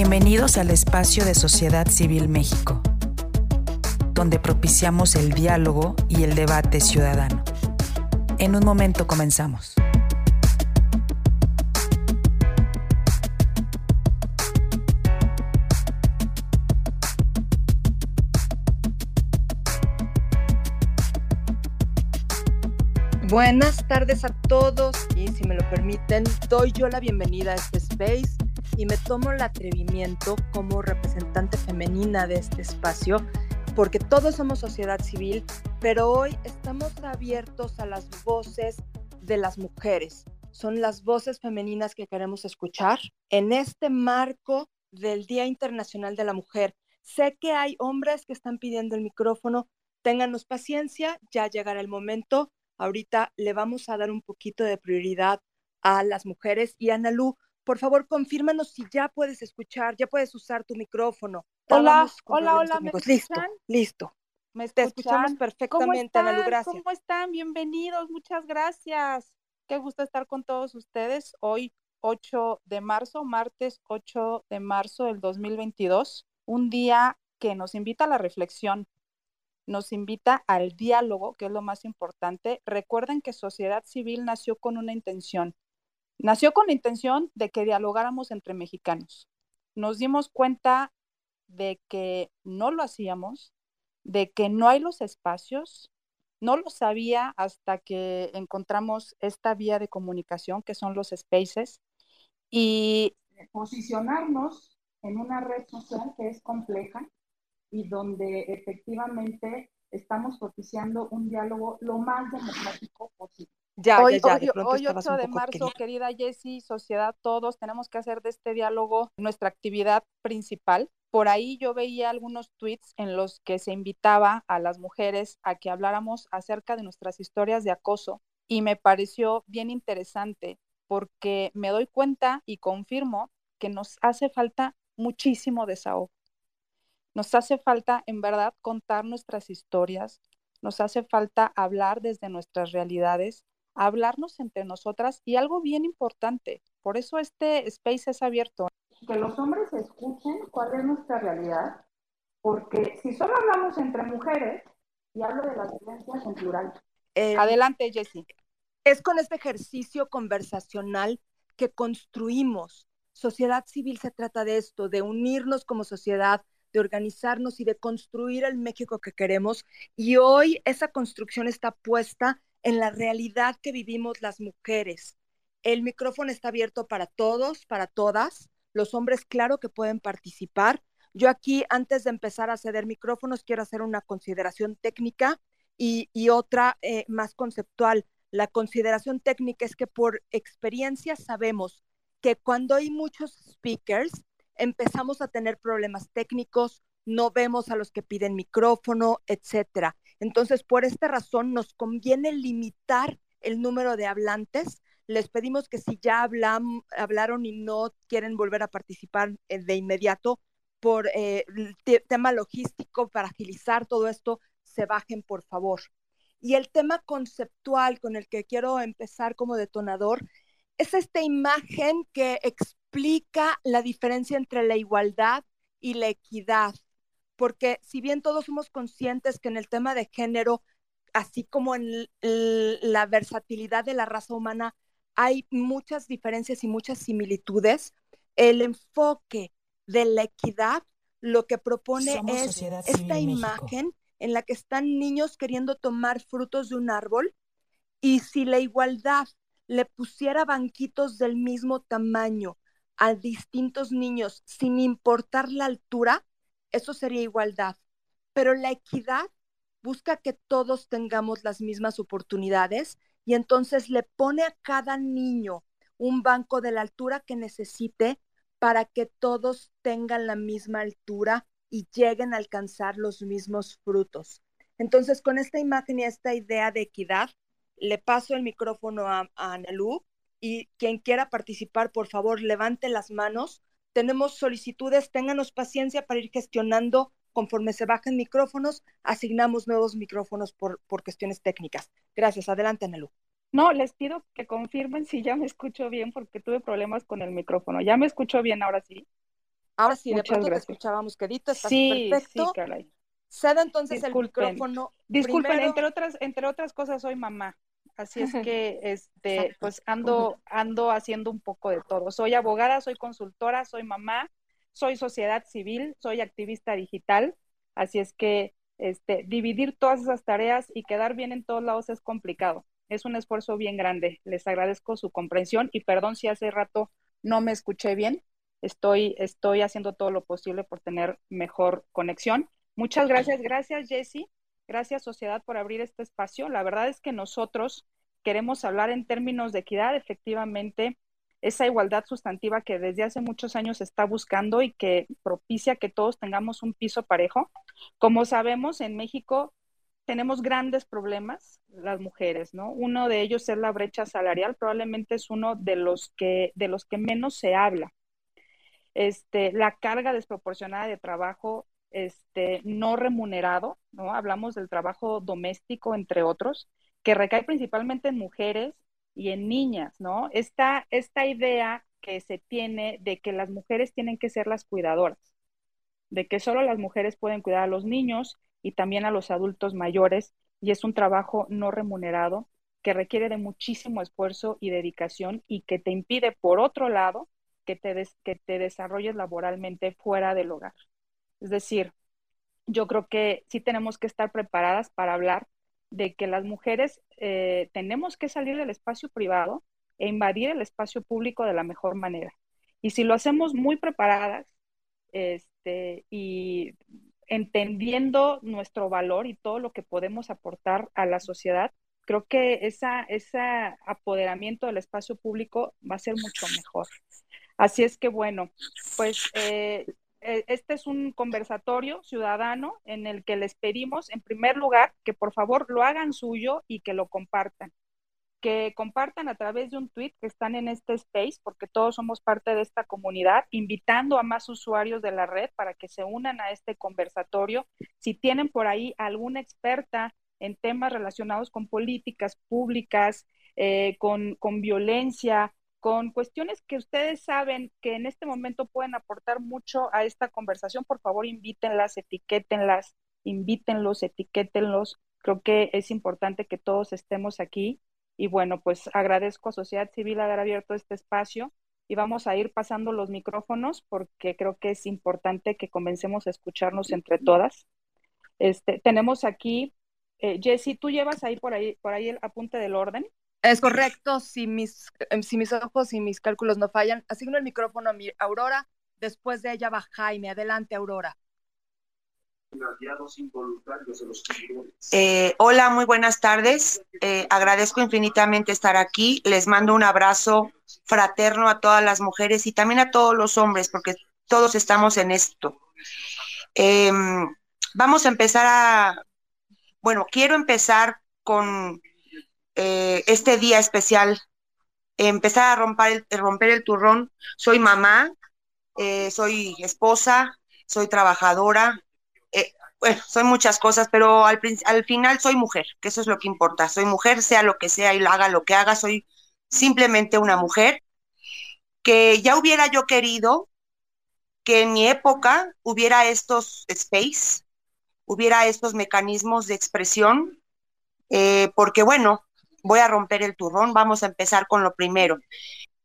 Bienvenidos al espacio de Sociedad Civil México, donde propiciamos el diálogo y el debate ciudadano. En un momento comenzamos. Buenas tardes a todos y si me lo permiten, doy yo la bienvenida a este space y me tomo el atrevimiento como representante femenina de este espacio, porque todos somos sociedad civil, pero hoy estamos abiertos a las voces de las mujeres. Son las voces femeninas que queremos escuchar en este marco del Día Internacional de la Mujer. Sé que hay hombres que están pidiendo el micrófono, ténganos paciencia, ya llegará el momento Ahorita le vamos a dar un poquito de prioridad a las mujeres. Y Analú, por favor, confírmanos si ya puedes escuchar, ya puedes usar tu micrófono. Hola, hola, hola, ¿me Listo, listo. ¿Me Te escuchamos perfectamente, Analú, gracias. ¿Cómo están? Bienvenidos, muchas gracias. Qué gusto estar con todos ustedes hoy, 8 de marzo, martes 8 de marzo del 2022, un día que nos invita a la reflexión, nos invita al diálogo, que es lo más importante. Recuerden que sociedad civil nació con una intención. Nació con la intención de que dialogáramos entre mexicanos. Nos dimos cuenta de que no lo hacíamos, de que no hay los espacios. No lo sabía hasta que encontramos esta vía de comunicación que son los spaces y posicionarnos en una red social que es compleja, y donde efectivamente estamos propiciando un diálogo lo más democrático posible. Ya, hoy, ya, ya, hoy, 8 de marzo, querida Jessie, sociedad, todos tenemos que hacer de este diálogo nuestra actividad principal. Por ahí yo veía algunos tweets en los que se invitaba a las mujeres a que habláramos acerca de nuestras historias de acoso y me pareció bien interesante porque me doy cuenta y confirmo que nos hace falta muchísimo desahogo. Nos hace falta, en verdad, contar nuestras historias, nos hace falta hablar desde nuestras realidades, hablarnos entre nosotras y algo bien importante, por eso este space es abierto. Que los hombres escuchen cuál es nuestra realidad, porque si solo hablamos entre mujeres, y hablo de las violencias en plural. Eh, Adelante, Jessie. Es con este ejercicio conversacional que construimos. Sociedad civil se trata de esto, de unirnos como sociedad, de organizarnos y de construir el México que queremos. Y hoy esa construcción está puesta en la realidad que vivimos las mujeres. El micrófono está abierto para todos, para todas. Los hombres, claro que pueden participar. Yo aquí, antes de empezar a ceder micrófonos, quiero hacer una consideración técnica y, otra eh, más conceptual. La consideración técnica es que por experiencia sabemos que cuando hay muchos speakers, empezamos a tener problemas técnicos, no vemos a los que piden micrófono, etcétera. Entonces, por esta razón, nos conviene limitar el número de hablantes. Les pedimos que si ya hablan, hablaron y no quieren volver a participar eh, de inmediato por eh, tema logístico, para agilizar todo esto, se bajen, por favor. Y el tema conceptual con el que quiero empezar como detonador es esta imagen que explica la diferencia entre la igualdad y la equidad, porque si bien todos somos conscientes que en el tema de género, así como en la versatilidad de la raza humana, hay muchas diferencias y muchas similitudes, el enfoque de la equidad lo que propone es esta imagen en la que están niños queriendo tomar frutos de un árbol y si la igualdad le pusiera banquitos del mismo tamaño a distintos niños sin importar la altura, eso sería igualdad. Pero la equidad busca que todos tengamos las mismas oportunidades y entonces le pone a cada niño un banco de la altura que necesite para que todos tengan la misma altura y lleguen a alcanzar los mismos frutos. Entonces, con esta imagen y esta idea de equidad, le paso el micrófono a, a y quien quiera participar, por favor, levante las manos. Tenemos solicitudes, ténganos paciencia para ir gestionando conforme se bajen micrófonos, asignamos nuevos micrófonos por, por cuestiones técnicas. Gracias. Adelante, Anelu. No, les pido que confirmen si ya me escucho bien porque tuve problemas con el micrófono. ¿Ya me escucho bien ahora sí? Ahora sí, de pronto te escuchábamos quedito, estás sí, perfecto. Sí, caray. Entonces el micrófono. Disculpen, entre otras, entre otras cosas soy mamá. Así es que este, pues ando, ando haciendo un poco de todo. Soy abogada, soy consultora, soy mamá, soy sociedad civil, soy activista digital. Así es que este, dividir todas esas tareas y quedar bien en todos lados es complicado. Es un esfuerzo bien grande. Les agradezco su comprensión y perdón si hace rato no me escuché bien. Estoy, estoy haciendo todo lo posible por tener mejor conexión. Muchas gracias, gracias Jesse, gracias sociedad por abrir este espacio. La verdad es que nosotros queremos hablar en términos de equidad, efectivamente, esa igualdad sustantiva que desde hace muchos años se está buscando y que propicia que todos tengamos un piso parejo. Como sabemos, en México tenemos grandes problemas las mujeres, ¿no? Uno de ellos es la brecha salarial, probablemente es uno de los que de los que menos se habla. Este, la carga desproporcionada de trabajo este, no remunerado, ¿no? Hablamos del trabajo doméstico, entre otros, que recae principalmente en mujeres y en niñas, ¿no? Esta, esta idea que se tiene de que las mujeres tienen que ser las cuidadoras, de que solo las mujeres pueden cuidar a los niños y también a los adultos mayores, y es un trabajo no remunerado que requiere de muchísimo esfuerzo y dedicación y que te impide, por otro lado, que te, que te desarrolles laboralmente fuera del hogar. Es decir, yo creo que sí tenemos que estar preparadas para hablar de que las mujeres eh, tenemos que salir del espacio privado e invadir el espacio público de la mejor manera. Y si lo hacemos muy preparadas este, y entendiendo nuestro valor y todo lo que podemos aportar a la sociedad, creo que esa, ese apoderamiento del espacio público va a ser mucho mejor. Así es que bueno, pues eh, este es un conversatorio ciudadano en el que les pedimos, en primer lugar, que por favor lo hagan suyo y que lo compartan. Que compartan a través de un tweet que están en este space, porque todos somos parte de esta comunidad, invitando a más usuarios de la red para que se unan a este conversatorio. Si tienen por ahí alguna experta en temas relacionados con políticas públicas, eh, con, con violencia, con cuestiones que ustedes saben que en este momento pueden aportar mucho a esta conversación, por favor invítenlas, etiquétenlas, invítenlos, etiquétenlos. Creo que es importante que todos estemos aquí. Y bueno, pues agradezco a Sociedad Civil haber abierto este espacio y vamos a ir pasando los micrófonos porque creo que es importante que comencemos a escucharnos entre todas. Este, tenemos aquí, eh, Jessy, tú llevas ahí por ahí, por ahí el apunte del orden. Es correcto, si mis, em, si mis ojos y mis cálculos no fallan, asigno el micrófono a mi Aurora, después de ella va Jaime. Adelante, Aurora. Eh, hola, muy buenas tardes. Eh, agradezco infinitamente estar aquí. Les mando un abrazo fraterno a todas las mujeres y también a todos los hombres, porque todos estamos en esto. Em, vamos a empezar a, bueno, quiero empezar con eh, este día especial, empezar a romper el, romper el turrón. Soy mamá, eh, soy esposa, soy trabajadora, eh, bueno, soy muchas cosas, pero al, al final soy mujer, que eso es lo que importa. Soy mujer, sea lo que sea y haga lo que haga, soy simplemente una mujer que ya hubiera yo querido que en mi época hubiera estos space, hubiera estos mecanismos de expresión, porque bueno, voy a romper el turrón, vamos a empezar con lo primero.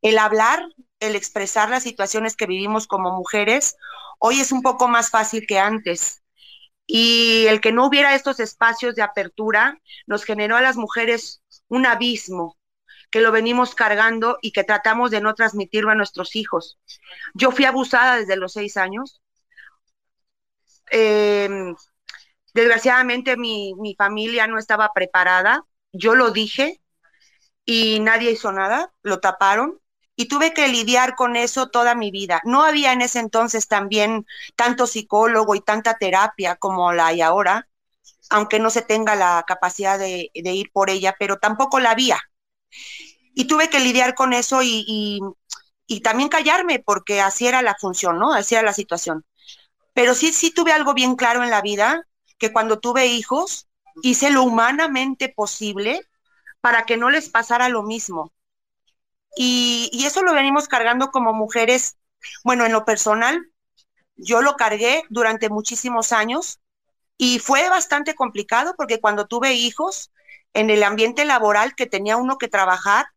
El hablar, el expresar las situaciones que vivimos como mujeres, hoy es un poco más fácil que antes. Y el que no hubiera estos espacios de apertura nos generó a las mujeres un abismo que lo venimos cargando y que tratamos de no transmitirlo a nuestros hijos. Yo fui abusada desde los seis años. Em, desgraciadamente mi, mi familia no estaba preparada yo lo dije y nadie hizo nada, lo taparon y tuve que lidiar con eso toda mi vida. No había en ese entonces también tanto psicólogo y tanta terapia como la hay ahora, aunque no se tenga la capacidad de, ir por ella, pero tampoco la había. Y tuve que lidiar con eso y, y, también callarme, porque así era la función, ¿no? Así era la situación. Pero sí, sí tuve algo bien claro en la vida, que cuando tuve hijos, hice lo humanamente posible para que no les pasara lo mismo. Y, eso lo venimos cargando como mujeres, bueno, en lo personal, yo lo cargué durante muchísimos años y fue bastante complicado porque cuando tuve hijos, en el ambiente laboral que tenía uno que trabajar,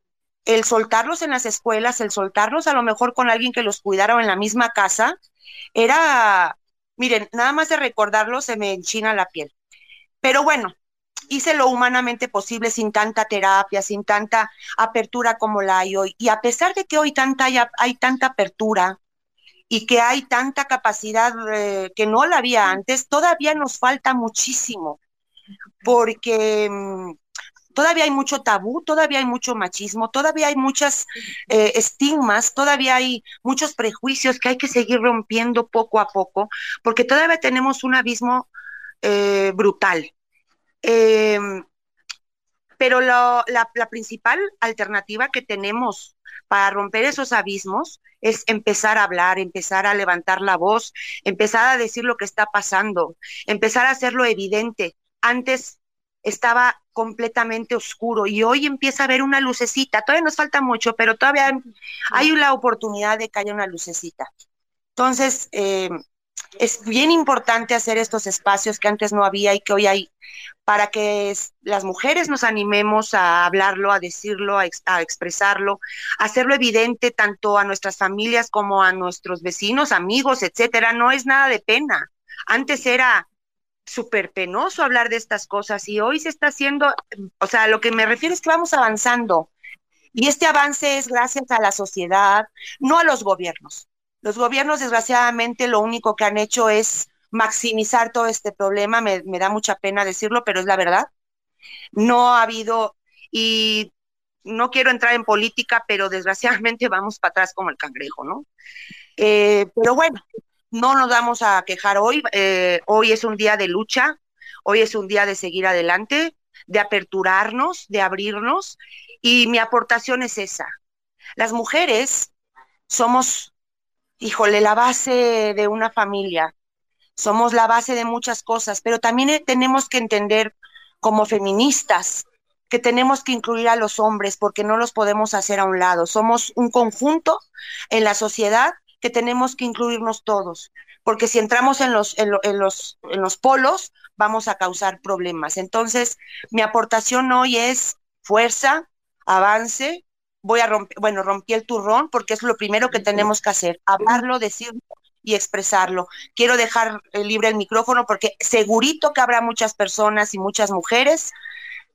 el soltarlos en las escuelas, el soltarlos a lo mejor con alguien que los cuidara o en la misma casa, era, miren, nada más de recordarlo se me enchina la piel. Pero bueno, hice lo humanamente posible sin tanta terapia, sin tanta apertura como la hay hoy. Y a pesar de que hoy tanta, hay, tanta apertura y que hay tanta capacidad eh, que no la había antes, todavía nos falta muchísimo, porque mm, todavía hay mucho tabú, todavía hay mucho machismo, todavía hay muchas eh, estigmas, todavía hay muchos prejuicios que hay que seguir rompiendo poco a poco, porque todavía tenemos un abismo eh, brutal. Em, pero la, la principal alternativa que tenemos para romper esos abismos es empezar a hablar, empezar a levantar la voz, empezar a decir lo que está pasando, empezar a hacerlo evidente. Antes estaba completamente oscuro y hoy empieza a haber una lucecita. Todavía nos falta mucho, pero todavía hay la oportunidad de que haya una lucecita. Entonces, eh, es bien importante hacer estos espacios que antes no había y que hoy hay para que las mujeres nos animemos a hablarlo, a decirlo, a, a, expresarlo, hacerlo evidente tanto a nuestras familias como a nuestros vecinos, amigos, etcétera. No es nada de pena. Antes era súper penoso hablar de estas cosas y hoy se está haciendo, o sea, lo que me refiero es que vamos avanzando. Y este avance es gracias a la sociedad, no a los gobiernos. Los gobiernos, desgraciadamente, lo único que han hecho es maximizar todo este problema. Me, me da mucha pena decirlo, pero es la verdad. No ha habido, y no quiero entrar en política, pero desgraciadamente vamos para atrás como el cangrejo, ¿no? Eh, pero bueno, no nos vamos a quejar hoy. Eh, hoy es un día de lucha, hoy es un día de seguir adelante, de aperturarnos, de abrirnos. Y mi aportación es esa. Las mujeres somos, híjole, la base de una familia. Somos la base de muchas cosas, pero también tenemos que entender como feministas que tenemos que incluir a los hombres porque no los podemos hacer a un lado. Somos un conjunto en la sociedad que tenemos que incluirnos todos, porque si entramos en los, en, los, en los polos, vamos a causar problemas. Entonces, mi aportación hoy es fuerza, avance, voy a romper, bueno, rompí el turrón porque es lo primero que tenemos que hacer, hablarlo, decirlo y expresarlo. Quiero dejar libre el micrófono porque segurito que habrá muchas personas y muchas mujeres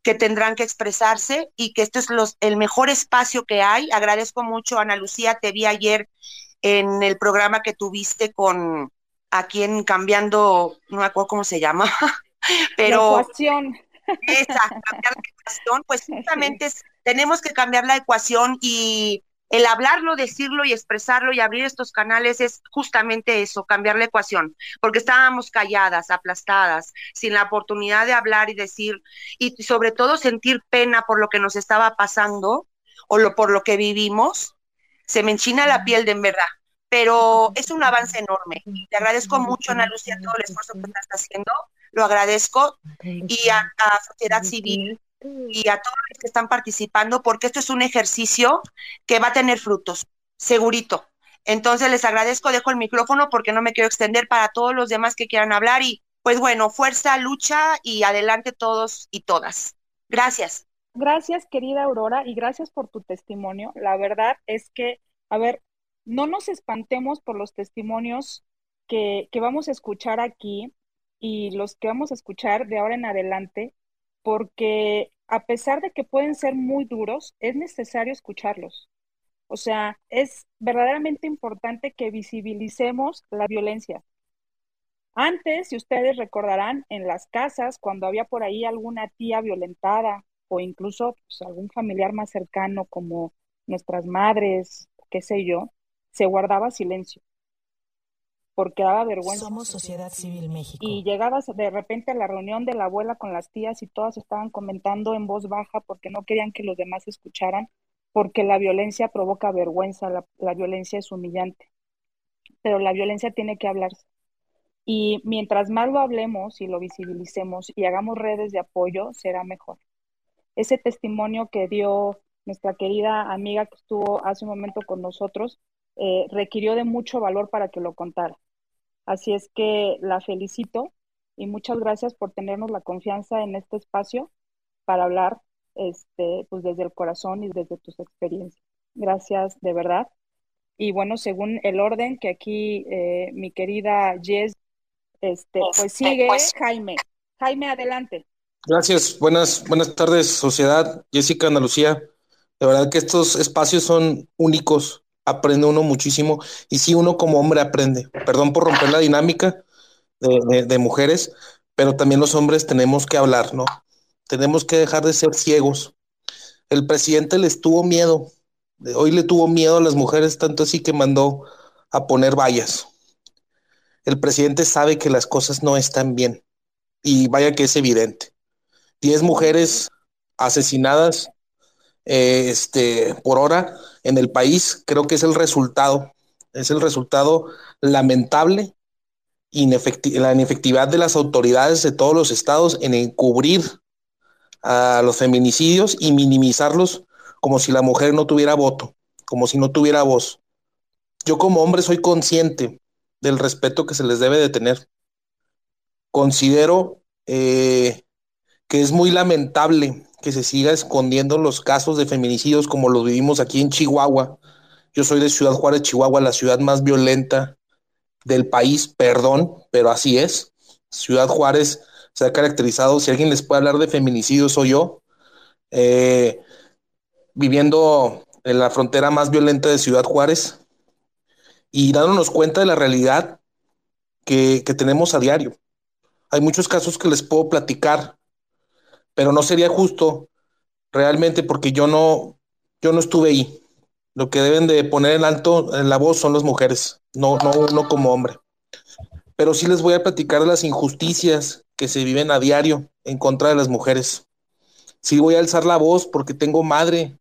que tendrán que expresarse y que este es los, el mejor espacio que hay. Agradezco mucho, Ana Lucía, te vi ayer en el programa que tuviste con a quien cambiando, no me acuerdo cómo se llama, pero... La ecuación. Esa, cambiar la ecuación, pues justamente tenemos que cambiar la ecuación y el hablarlo, decirlo y expresarlo y abrir estos canales es justamente eso, cambiar la ecuación, porque estábamos calladas, aplastadas, sin la oportunidad de hablar y decir, y sobre todo sentir pena por lo que nos estaba pasando o lo, por lo que vivimos, se me enchina la piel de en verdad, pero es un avance enorme. Le agradezco mucho, Ana Lucía, todo el esfuerzo que estás haciendo, lo agradezco, y a la sociedad civil y a todos los que están participando, porque esto es un ejercicio que va a tener frutos, segurito. Entonces les agradezco, dejo el micrófono porque no me quiero extender para todos los demás que quieran hablar y pues bueno, fuerza, lucha y adelante todos y todas. Gracias. Gracias, querida Aurora, y gracias por tu testimonio. La verdad es que, a ver, no nos espantemos por los testimonios que, que vamos a escuchar aquí y los que vamos a escuchar de ahora en adelante, porque a pesar de que pueden ser muy duros, es necesario escucharlos. O sea, es verdaderamente importante que visibilicemos la violencia. Antes, si ustedes recordarán, en las casas, cuando había por ahí alguna tía violentada o incluso pues, algún familiar más cercano como nuestras madres, qué sé yo, se guardaba silencio porque daba vergüenza. Somos Sociedad Civil México. Y llegabas de repente a la reunión de la abuela con las tías y todas estaban comentando en voz baja porque no querían que los demás escucharan, porque la violencia provoca vergüenza, la, la violencia es humillante, pero la violencia tiene que hablarse. Y mientras más lo hablemos y lo visibilicemos y hagamos redes de apoyo, será mejor ese testimonio que dio nuestra querida amiga que estuvo hace un momento con nosotros, eh, requirió de mucho valor para que lo contara. Así es que la felicito y muchas gracias por tenernos la confianza en este espacio para hablar este, pues desde el corazón y desde tus experiencias. Gracias de verdad. Y bueno, según el orden que aquí eh, mi querida Jess, este, pues este, sigue pues Jaime. Jaime, adelante. Gracias, buenas, buenas tardes, sociedad. Jessica, Ana Lucía. De verdad que estos espacios son únicos, aprende uno muchísimo y sí, uno como hombre aprende. Perdón por romper la dinámica de, de mujeres, pero también los hombres tenemos que hablar, ¿no? Tenemos que dejar de ser ciegos. El presidente les tuvo miedo, hoy le tuvo miedo a las mujeres, tanto así que mandó a poner vallas. El presidente sabe que las cosas no están bien y vaya que es evidente. Diez mujeres asesinadas eh, este, por hora en el país, creo que es el resultado, es el resultado lamentable la inefectividad de las autoridades de todos los estados en encubrir a los feminicidios y minimizarlos como si la mujer no tuviera voto, como si no tuviera voz. Yo como hombre soy consciente del respeto que se les debe de tener. Considero eh, que es muy lamentable que se siga escondiendo los casos de feminicidios como los vivimos aquí en Chihuahua. Yo soy de Ciudad Juárez, Chihuahua, la ciudad más violenta del país, perdón, pero así es. Ciudad Juárez se ha caracterizado, si alguien les puede hablar de feminicidios, soy yo. Eh, viviendo en la frontera más violenta de Ciudad Juárez y dándonos cuenta de la realidad que tenemos a diario. Hay muchos casos que les puedo platicar, pero no sería justo realmente porque yo no, yo no estuve ahí. Lo que deben de poner en alto en la voz son las mujeres, no, no uno como hombre. Pero sí les voy a platicar las injusticias que se viven a diario en contra de las mujeres. Sí voy a alzar la voz porque tengo madre,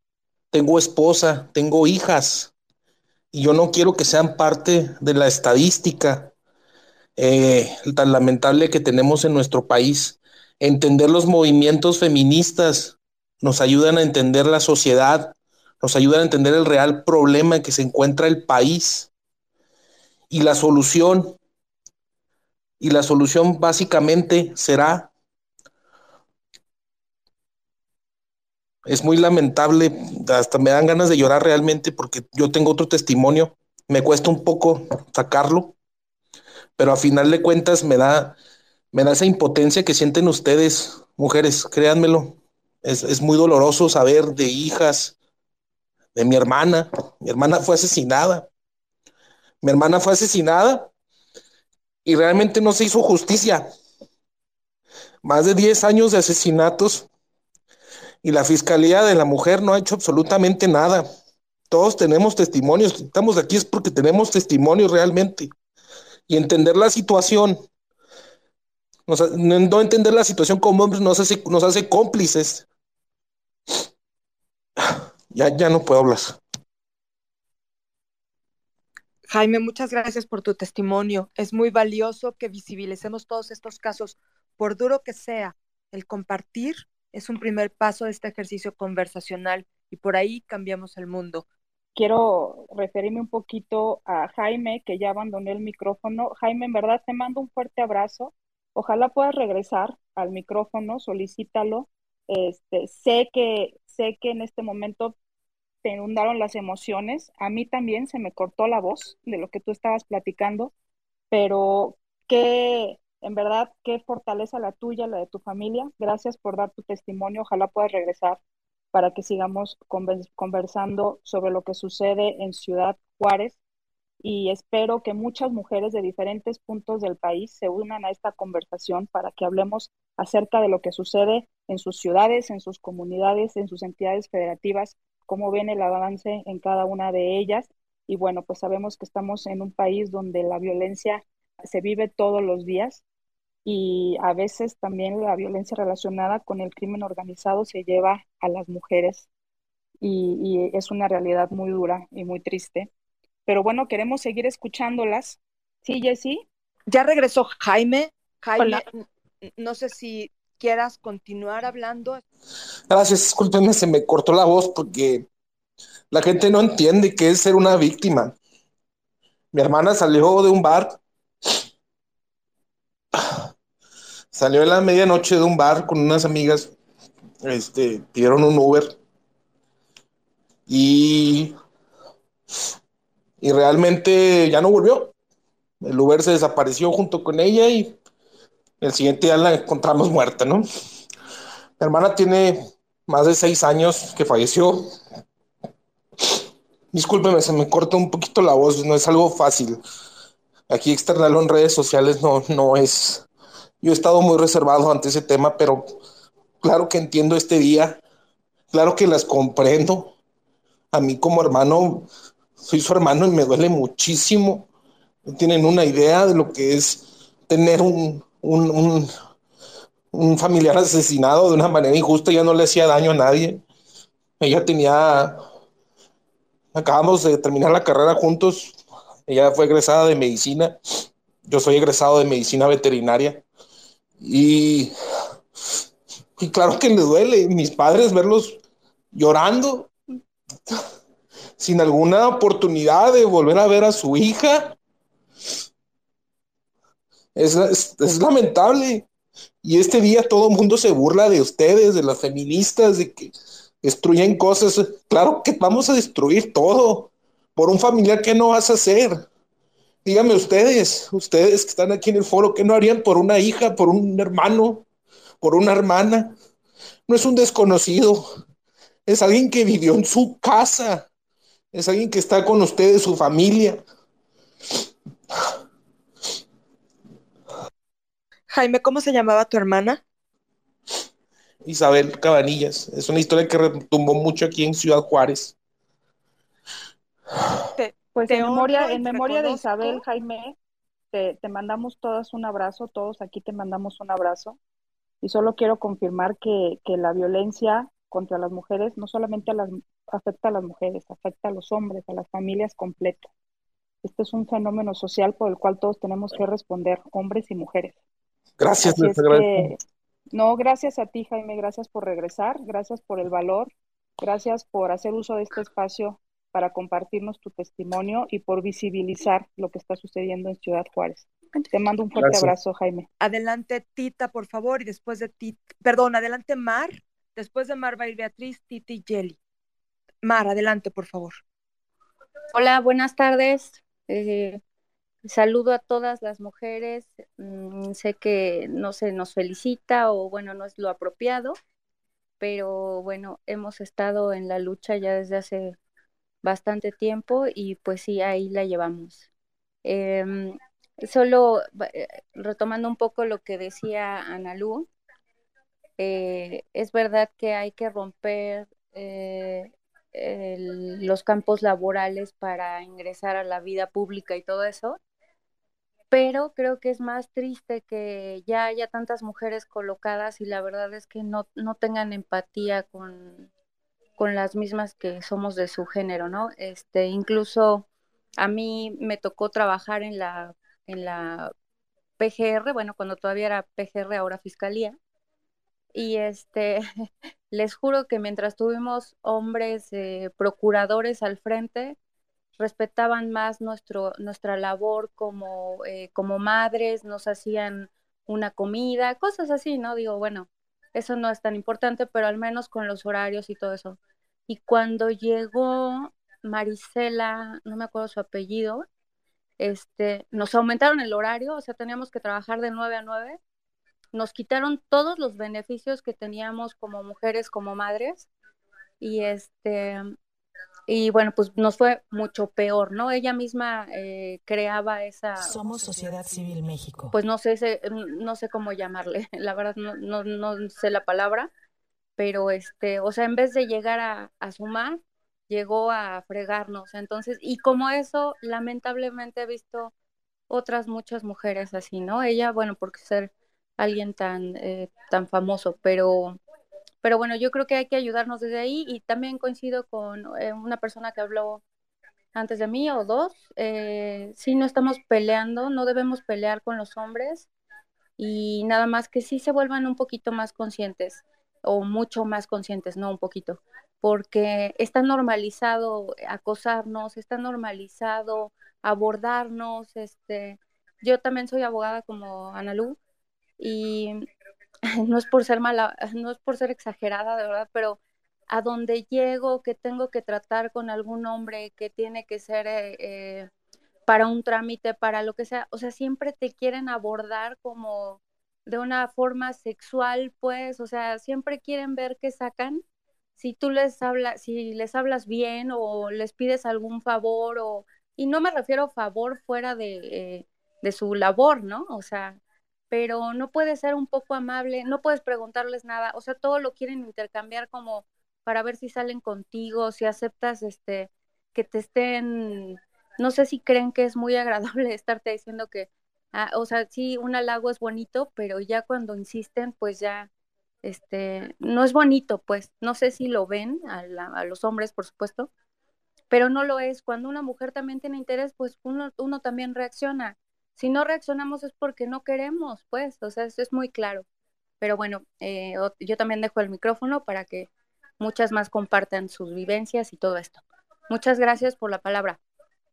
tengo esposa, tengo hijas, y yo no quiero que sean parte de la estadística eh, tan lamentable que tenemos en nuestro país. Entender los movimientos feministas nos ayudan a entender la sociedad, nos ayudan a entender el real problema en que se encuentra el país. Y la solución, y la solución básicamente será es muy lamentable, hasta me dan ganas de llorar realmente porque yo tengo otro testimonio, me cuesta un poco sacarlo, pero a final de cuentas me da, me da esa impotencia que sienten ustedes, mujeres, créanmelo, es, es muy doloroso saber de hijas, de mi hermana, mi hermana fue asesinada, mi hermana fue asesinada y realmente no se hizo justicia. Más de 10 años de asesinatos y la Fiscalía de la Mujer no ha hecho absolutamente nada. Todos tenemos testimonios, estamos aquí es porque tenemos testimonios realmente. Y entender la situación, no entender la situación como hombres nos hace, nos hace cómplices. Ya, ya no puedo hablar. Jaime, muchas gracias por tu testimonio. Es muy valioso que visibilicemos todos estos casos, por duro que sea. El compartir es un primer paso de este ejercicio conversacional y por ahí cambiamos el mundo. Quiero referirme un poquito a Jaime, que ya abandonó el micrófono. Jaime, en verdad te mando un fuerte abrazo. Ojalá puedas regresar al micrófono, solicítalo. Este, sé que sé que en este momento te inundaron las emociones. A mí también se me cortó la voz de lo que tú estabas platicando, pero qué en verdad, qué fortaleza la tuya, la de tu familia. Gracias por dar tu testimonio. Ojalá puedas regresar para que sigamos conversando sobre lo que sucede en Ciudad Juárez. Y espero que muchas mujeres de diferentes puntos del país se unan a esta conversación para que hablemos acerca de lo que sucede en sus ciudades, en sus comunidades, en sus entidades federativas, cómo ven el avance en cada una de ellas. Y bueno, pues sabemos que estamos en un país donde la violencia se vive todos los días y a veces también la violencia relacionada con el crimen organizado se lleva a las mujeres y, es una realidad muy dura y muy triste. Pero bueno, queremos seguir escuchándolas. ¿Sí, Jessy? Ya regresó Jaime. Jaime, no sé si quieras continuar hablando. Gracias, discúlpenme, se me cortó la voz porque la gente no entiende qué es ser una víctima. Mi hermana salió de un bar Salió a la medianoche de un bar con unas amigas, este, pidieron un Uber y, y realmente ya no volvió. El Uber se desapareció junto con ella y el siguiente día la encontramos muerta, ¿no? Mi hermana tiene más de seis años que falleció. Discúlpeme, se me corta un poquito la voz, no es algo fácil. Aquí externarlo en redes sociales no, no es. Yo he estado muy reservado ante ese tema, pero claro que entiendo este día, claro que las comprendo. A mí como hermano, soy su hermano y me duele muchísimo. No tienen una idea de lo que es tener un, un, un, familiar asesinado de una manera injusta, ya no le hacía daño a nadie. Ella tenía, acabamos de terminar la carrera juntos, ella fue egresada de medicina, yo soy egresado de medicina veterinaria. Y, y claro que le duele, mis padres verlos llorando sin alguna oportunidad de volver a ver a su hija. Es, es, lamentable. Y este día todo el mundo se burla de ustedes, de las feministas, de que destruyen cosas. Claro que vamos a destruir todo. Por un familiar, ¿qué no vas a hacer? Díganme ustedes, ustedes que están aquí en el foro, ¿qué no harían por una hija, por un hermano, por una hermana? No es un desconocido, es alguien que vivió en su casa, es alguien que está con ustedes, su familia. Jaime, ¿cómo se llamaba tu hermana? Isabel Cabanillas. Es una historia que retumbó mucho aquí en Ciudad Juárez. Te, pues te en memoria, en memoria de Isabel, Jaime, te, te, mandamos todas un abrazo, todos aquí te mandamos un abrazo. Y solo quiero confirmar que, que la violencia contra las mujeres no solamente a las, afecta a las mujeres, afecta a los hombres, a las familias completas. Este es un fenómeno social por el cual todos tenemos que responder, hombres y mujeres. Gracias, que, No, gracias a ti, Jaime, gracias por regresar, gracias por el valor, gracias por hacer uso de este espacio para compartirnos tu testimonio y por visibilizar lo que está sucediendo en Ciudad Juárez. Te mando un fuerte gracias. abrazo, Jaime. Adelante, Tita, por favor, y después de Tita, perdón, adelante, Mar. Después de Mar va a ir Beatriz, Titi y Jelly. Mar, adelante, por favor. Hola, buenas tardes. Eh, Saludo a todas las mujeres. Mm, sé que no se nos felicita o bueno, no es lo apropiado, pero bueno, hemos estado en la lucha ya desde hace bastante tiempo y pues sí, ahí la llevamos. Eh, solo retomando un poco lo que decía Analú, eh, es verdad que hay que romper eh, el, los campos laborales para ingresar a la vida pública y todo eso, pero creo que es más triste que ya haya tantas mujeres colocadas y la verdad es que no, no tengan empatía con, con las mismas que somos de su género, ¿no? Este, incluso a mí me tocó trabajar en la, en la PGR, bueno, cuando todavía era PGR, ahora Fiscalía, y este, les juro que mientras tuvimos hombres eh, procuradores al frente, respetaban más nuestro, nuestra labor como, eh, como madres, nos hacían una comida, cosas así, ¿no? Digo, bueno, eso no es tan importante, pero al menos con los horarios y todo eso. Y cuando llegó Marisela, no me acuerdo su apellido, este, nos aumentaron el horario, o sea, teníamos que trabajar de 9 a 9, nos quitaron todos los beneficios que teníamos como mujeres, como madres, y este, y bueno, pues nos fue mucho peor, ¿no? Ella misma eh, creaba esa... Somos Sociedad Civil México. Pues no sé, no sé cómo llamarle, la verdad no, no, no, sé la palabra, pero este, o sea, en vez de llegar a, a sumar, llegó a fregarnos. Entonces, y como eso, lamentablemente he visto otras muchas mujeres así, ¿no? Ella, bueno, porque ser alguien tan, eh, tan famoso, pero pero bueno, yo creo que hay que ayudarnos desde ahí y también coincido con eh, una persona que habló antes de mí o dos. Eh, sí, no estamos peleando, no debemos pelear con los hombres y nada más que sí se vuelvan un poquito más conscientes o mucho más conscientes, no un poquito, porque está normalizado acosarnos, está normalizado abordarnos, este, yo también soy abogada como Analú y no es por ser mala, no es por ser exagerada, de verdad, pero a donde llego, que tengo que tratar con algún hombre, que tiene que ser eh, eh, para un trámite, para lo que sea, o sea, siempre te quieren abordar como de una forma sexual, pues, o sea, siempre quieren ver qué sacan. Si tú les hablas, si les hablas bien o les pides algún favor o, y no me refiero a favor fuera de, eh, de su labor, ¿no? O sea, pero no puedes ser un poco amable, no puedes preguntarles nada, o sea, todo lo quieren intercambiar como para ver si salen contigo, si aceptas este que te estén, no sé si creen que es muy agradable estarte diciendo que, ah, o sea, sí, un halago es bonito, pero ya cuando insisten, pues ya, este, no es bonito, pues, no sé si lo ven a, a los hombres, por supuesto, pero no lo es. Cuando una mujer también tiene interés, pues uno, uno también reacciona. Si no reaccionamos es porque no queremos, pues, o sea, eso es muy claro. Pero bueno, eh, yo también dejo el micrófono para que muchas más compartan sus vivencias y todo esto. Muchas gracias por la palabra.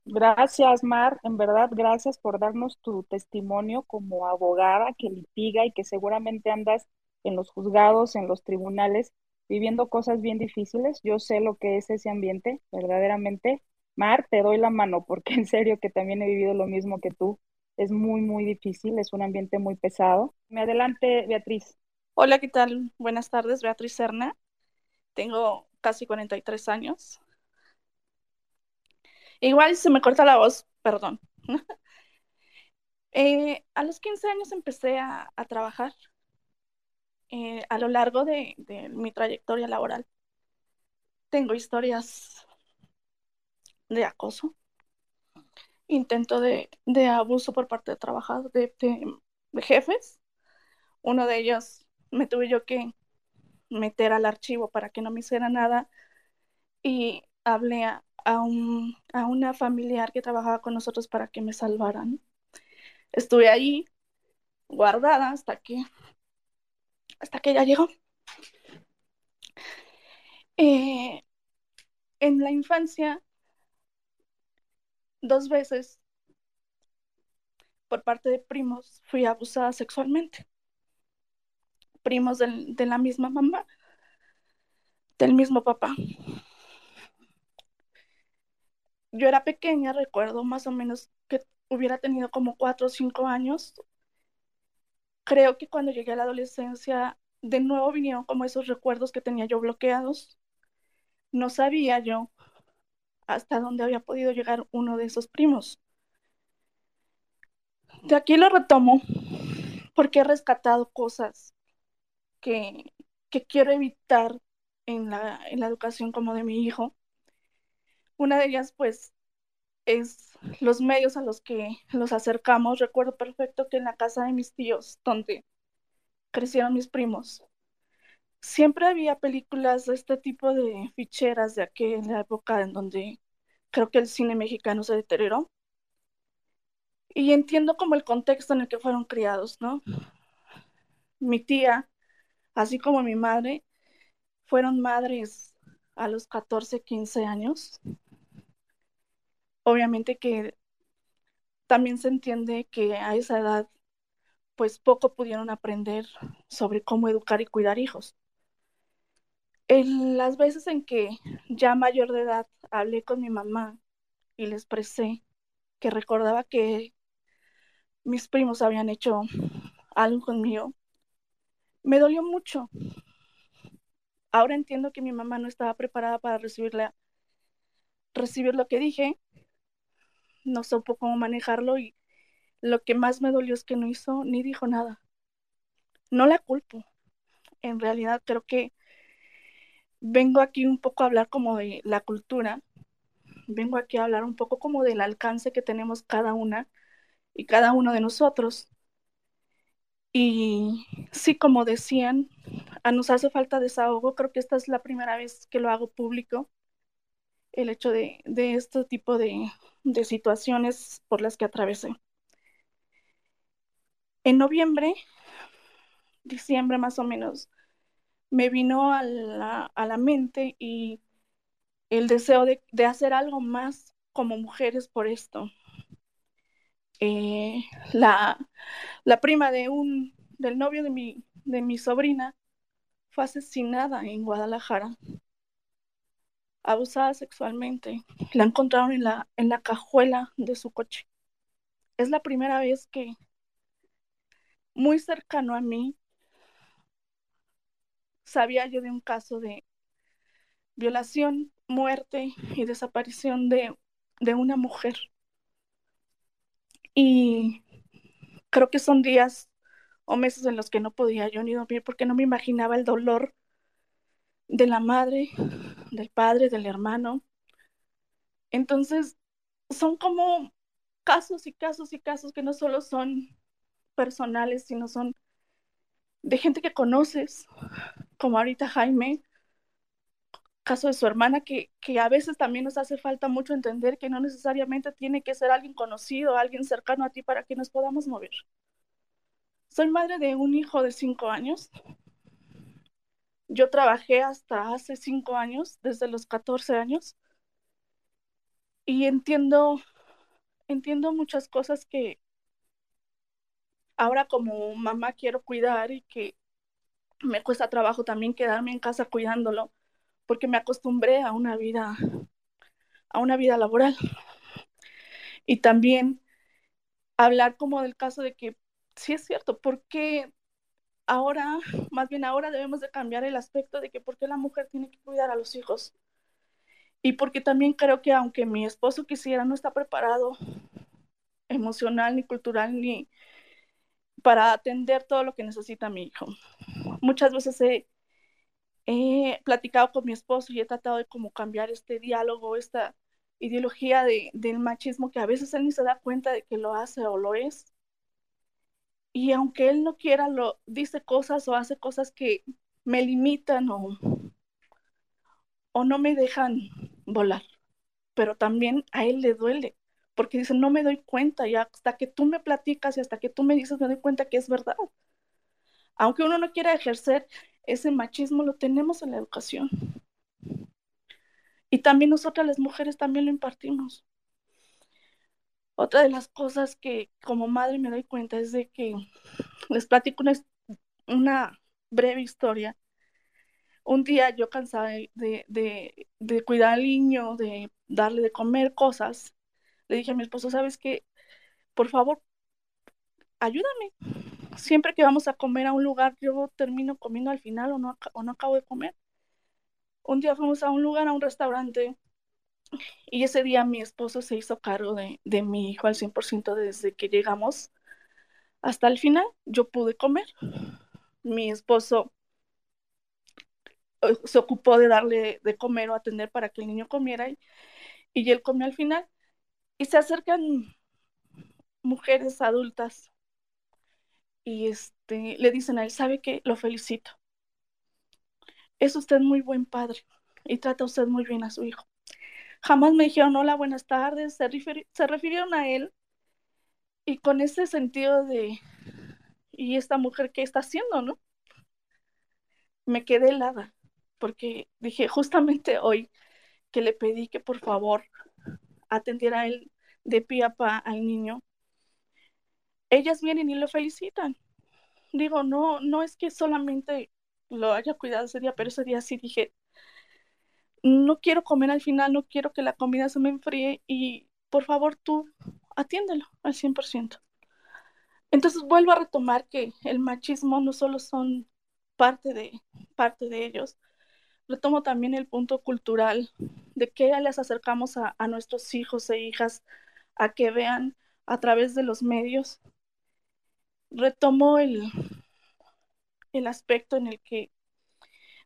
Gracias, Mar. En verdad, gracias por darnos tu testimonio como abogada que litiga y que seguramente andas en los juzgados, en los tribunales, viviendo cosas bien difíciles. Yo sé lo que es ese ambiente, verdaderamente. Mar, te doy la mano porque en serio que también he vivido lo mismo que tú. Es muy, muy difícil, es un ambiente muy pesado. Me adelante, Beatriz. Hola, ¿qué tal? Buenas tardes, Beatriz Serna. Tengo casi 43 años. Igual se me corta la voz, perdón. Eh, a los 15 años empecé a, trabajar eh, a lo largo de, mi trayectoria laboral. Tengo historias de acoso, intento de, abuso por parte de trabajadores, de jefes. Uno de ellos me tuve yo que meter al archivo para que no me hiciera nada y hablé a, un, a una familiar que trabajaba con nosotros para que me salvaran. Estuve ahí guardada hasta que hasta que ella llegó. Eh, en la infancia, dos veces por parte de primos fui abusada sexualmente primos de la misma mamá, del mismo papá. Yo era pequeña, recuerdo más o menos que hubiera tenido como cuatro o cinco años. Creo que cuando llegué a la adolescencia, de nuevo vinieron como esos recuerdos que tenía yo bloqueados. No sabía yo hasta dónde había podido llegar uno de esos primos. De aquí lo retomo porque he rescatado cosas que, quiero evitar en la, en la educación como de mi hijo. Una de ellas, pues, es los medios a los que los acercamos. Recuerdo perfecto que en la casa de mis tíos, donde crecieron mis primos, siempre había películas de este tipo de ficheras de aquella época en donde creo que el cine mexicano se deterioró. Y entiendo como el contexto en el que fueron criados, ¿no? Mi tía así como mi madre, fueron madres a los 14, 15 años. Obviamente que también se entiende que a esa edad pues poco pudieron aprender sobre cómo educar y cuidar hijos. En las veces en que ya mayor de edad hablé con mi mamá y le expresé que recordaba que mis primos habían hecho algo conmigo, me dolió mucho. Ahora entiendo que mi mamá no estaba preparada para recibirla, recibir lo que dije. No supo cómo manejarlo y lo que más me dolió es que no hizo ni dijo nada. No la culpo. En realidad creo que vengo aquí un poco a hablar como de la cultura. Vengo aquí a hablar un poco como del alcance que tenemos cada una y cada uno de nosotros. Y sí, como decían, a nos hace falta desahogo. Creo que esta es la primera vez que lo hago público, el hecho de, este tipo de, situaciones por las que atravesé. En noviembre, diciembre más o menos, me vino a la, mente y el deseo de, hacer algo más como mujeres por esto. Eh, la, la, prima de un, del novio de mi, de mi sobrina fue asesinada en Guadalajara, abusada sexualmente. La encontraron en la, en la cajuela de su coche. Es la primera vez que muy cercano a mí sabía yo de un caso de violación, muerte y desaparición de, de una mujer. Y creo que son días o meses en los que no podía yo ni dormir porque no me imaginaba el dolor de la madre, del padre, del hermano. Entonces, son como casos y casos y casos que no solo son personales, sino son de gente que conoces, como ahorita Jaime, caso de su hermana, que, que a veces también nos hace falta mucho entender que no necesariamente tiene que ser alguien conocido, alguien cercano a ti para que nos podamos mover. Soy madre de un hijo de cinco años. Yo trabajé hasta hace cinco años, desde los 14 años, y entiendo, entiendo muchas cosas que ahora como mamá quiero cuidar y que me cuesta trabajo también quedarme en casa cuidándolo, porque me acostumbré a una vida, a una vida laboral. Y también hablar como del caso de que sí es cierto, porque ahora, más bien ahora debemos de cambiar el aspecto de que por qué la mujer tiene que cuidar a los hijos. Y porque también creo que aunque mi esposo quisiera, no está preparado emocional, ni cultural, ni para atender todo lo que necesita mi hijo. Muchas veces he, platicado con mi esposo y he tratado de como cambiar este diálogo, esta ideología de, del machismo que a veces él ni se da cuenta de que lo hace o lo es y aunque él no quiera, lo dice cosas o hace cosas que me limitan o, o no me dejan volar. Pero también a él le duele, porque dice, no me doy cuenta, y hasta que tú me platicas y hasta que tú me dices, me doy cuenta que es verdad. Aunque uno no quiera ejercer ese machismo, lo tenemos en la educación. Y también nosotras las mujeres también lo impartimos. Otra de las cosas que como madre me doy cuenta es de que les platico una, breve historia. Un día yo cansada de, de, cuidar al niño, de darle de comer cosas, le dije a mi esposo, ¿sabes qué? Por favor, ayúdame. Siempre que vamos a comer a un lugar, yo termino comiendo al final o no, o no acabo de comer. Un día fuimos a un lugar, a un restaurante, y ese día mi esposo se hizo cargo de, de mi hijo al 100% desde que llegamos hasta el final. Yo pude comer. Mi esposo eh, se ocupó de darle de comer o atender para que el niño comiera y, y él comió al final. Y se acercan mujeres adultas y este, le dicen a él, ¿sabe qué? Lo felicito. Es usted muy buen padre y trata usted muy bien a su hijo. Jamás me dijeron hola, buenas tardes, se, refirieron a él y con ese sentido de, ¿y esta mujer qué está haciendo, no? Me quedé helada porque dije, justamente hoy que le pedí que por favor atendiera él de pie a pa al niño, ellas vienen y lo felicitan. Digo, no, no es que solamente lo haya cuidado ese día, pero ese día sí dije, no quiero comer al final, no quiero que la comida se me enfríe y por favor tú atiéndelo al 100%. Entonces vuelvo a retomar que el machismo no solo son parte de, parte de ellos, retomo también el punto cultural de que les acercamos a, a nuestros hijos e hijas a que vean a través de los medios. Retomo el, el aspecto en el que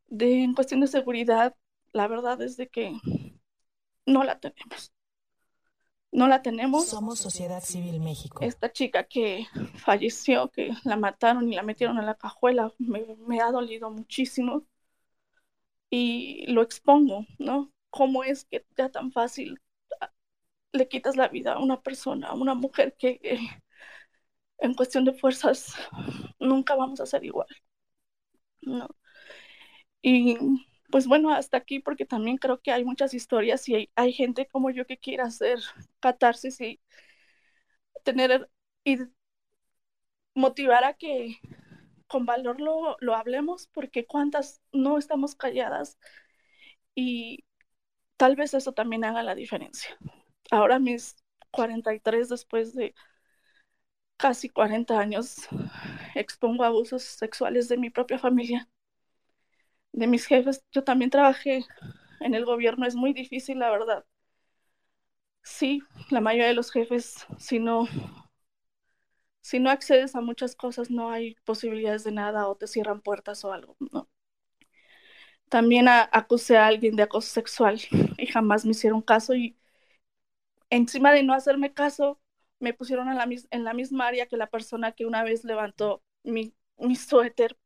de, en cuestión de seguridad la verdad es de que no la tenemos. No la tenemos. Somos Sociedad Civil México. Esta chica que falleció, que la mataron y la metieron en la cajuela, me, ha dolido muchísimo. Y lo expongo, ¿no? ¿Cómo es que ya tan fácil ah, le quitas la vida a una persona, a una mujer que eh, en cuestión de fuerzas nunca vamos a ser igual? ¿no? Y pues bueno, hasta aquí porque también creo que hay muchas historias y hay, gente como yo que quiere hacer catarsis y tener y motivar a que con valor lo, lo hablemos porque cuántas no estamos calladas y tal vez eso también haga la diferencia. Ahora mis 43 después de casi 40 años expongo abusos sexuales de mi propia familia, de mis jefes. Yo también trabajé en el gobierno, es muy difícil, la verdad. Sí, la mayoría de los jefes, si no, si no accedes a muchas cosas, no hay posibilidades de nada o te cierran puertas o algo, ¿no? También acusé a alguien de acoso sexual y jamás me hicieron caso y encima de no hacerme caso, me pusieron en la, misma área que la persona que una vez levantó mi, mi suéter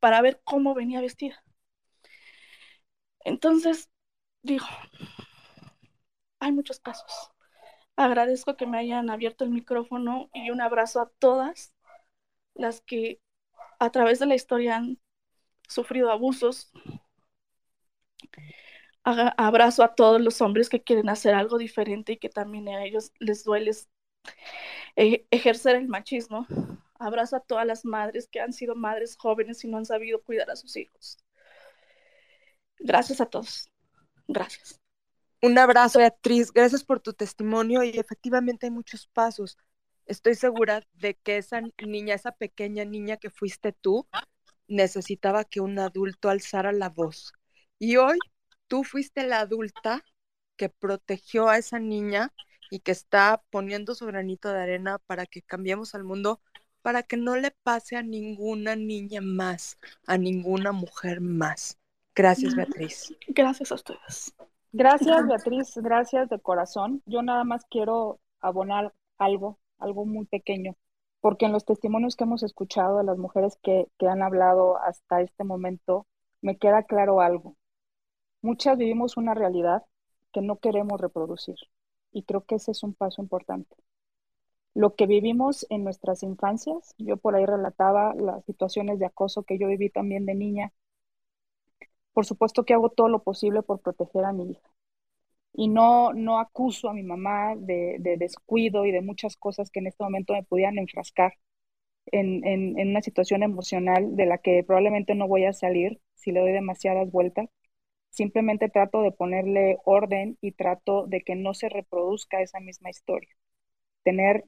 para ver cómo venía vestida. Entonces, digo, hay muchos casos. Agradezco que me hayan abierto el micrófono y un abrazo a todas las que a través de la historia han sufrido abusos. Abrazo a todos los hombres que quieren hacer algo diferente y que también a ellos les duele eh, ejercer el machismo. Abrazo a todas las madres que han sido madres jóvenes y no han sabido cuidar a sus hijos. Gracias a todos. Gracias. Un abrazo, Beatriz. Gracias por tu testimonio y efectivamente hay muchos pasos. Estoy segura de que esa niña, esa pequeña niña que fuiste tú, necesitaba que un adulto alzara la voz. Y hoy tú fuiste la adulta que protegió a esa niña y que está poniendo su granito de arena para que cambiemos al mundo, para que no le pase a ninguna niña más, a ninguna mujer más. Gracias, Beatriz. Gracias a ustedes. Gracias, Beatriz. Gracias de corazón. Yo nada más quiero abonar algo, algo muy pequeño, porque en los testimonios que hemos escuchado de las mujeres que, que han hablado hasta este momento, me queda claro algo. Muchas vivimos una realidad que no queremos reproducir y creo que ese es un paso importante. Lo que vivimos en nuestras infancias, yo por ahí relataba las situaciones de acoso que yo viví también de niña. Por supuesto que hago todo lo posible por proteger a mi hija. Y no, no acuso a mi mamá de, descuido y de muchas cosas que en este momento me pudieran enfrascar en, en una situación emocional de la que probablemente no voy a salir si le doy demasiadas vueltas Simplemente trato de ponerle orden y trato de que no se reproduzca esa misma historia. Tener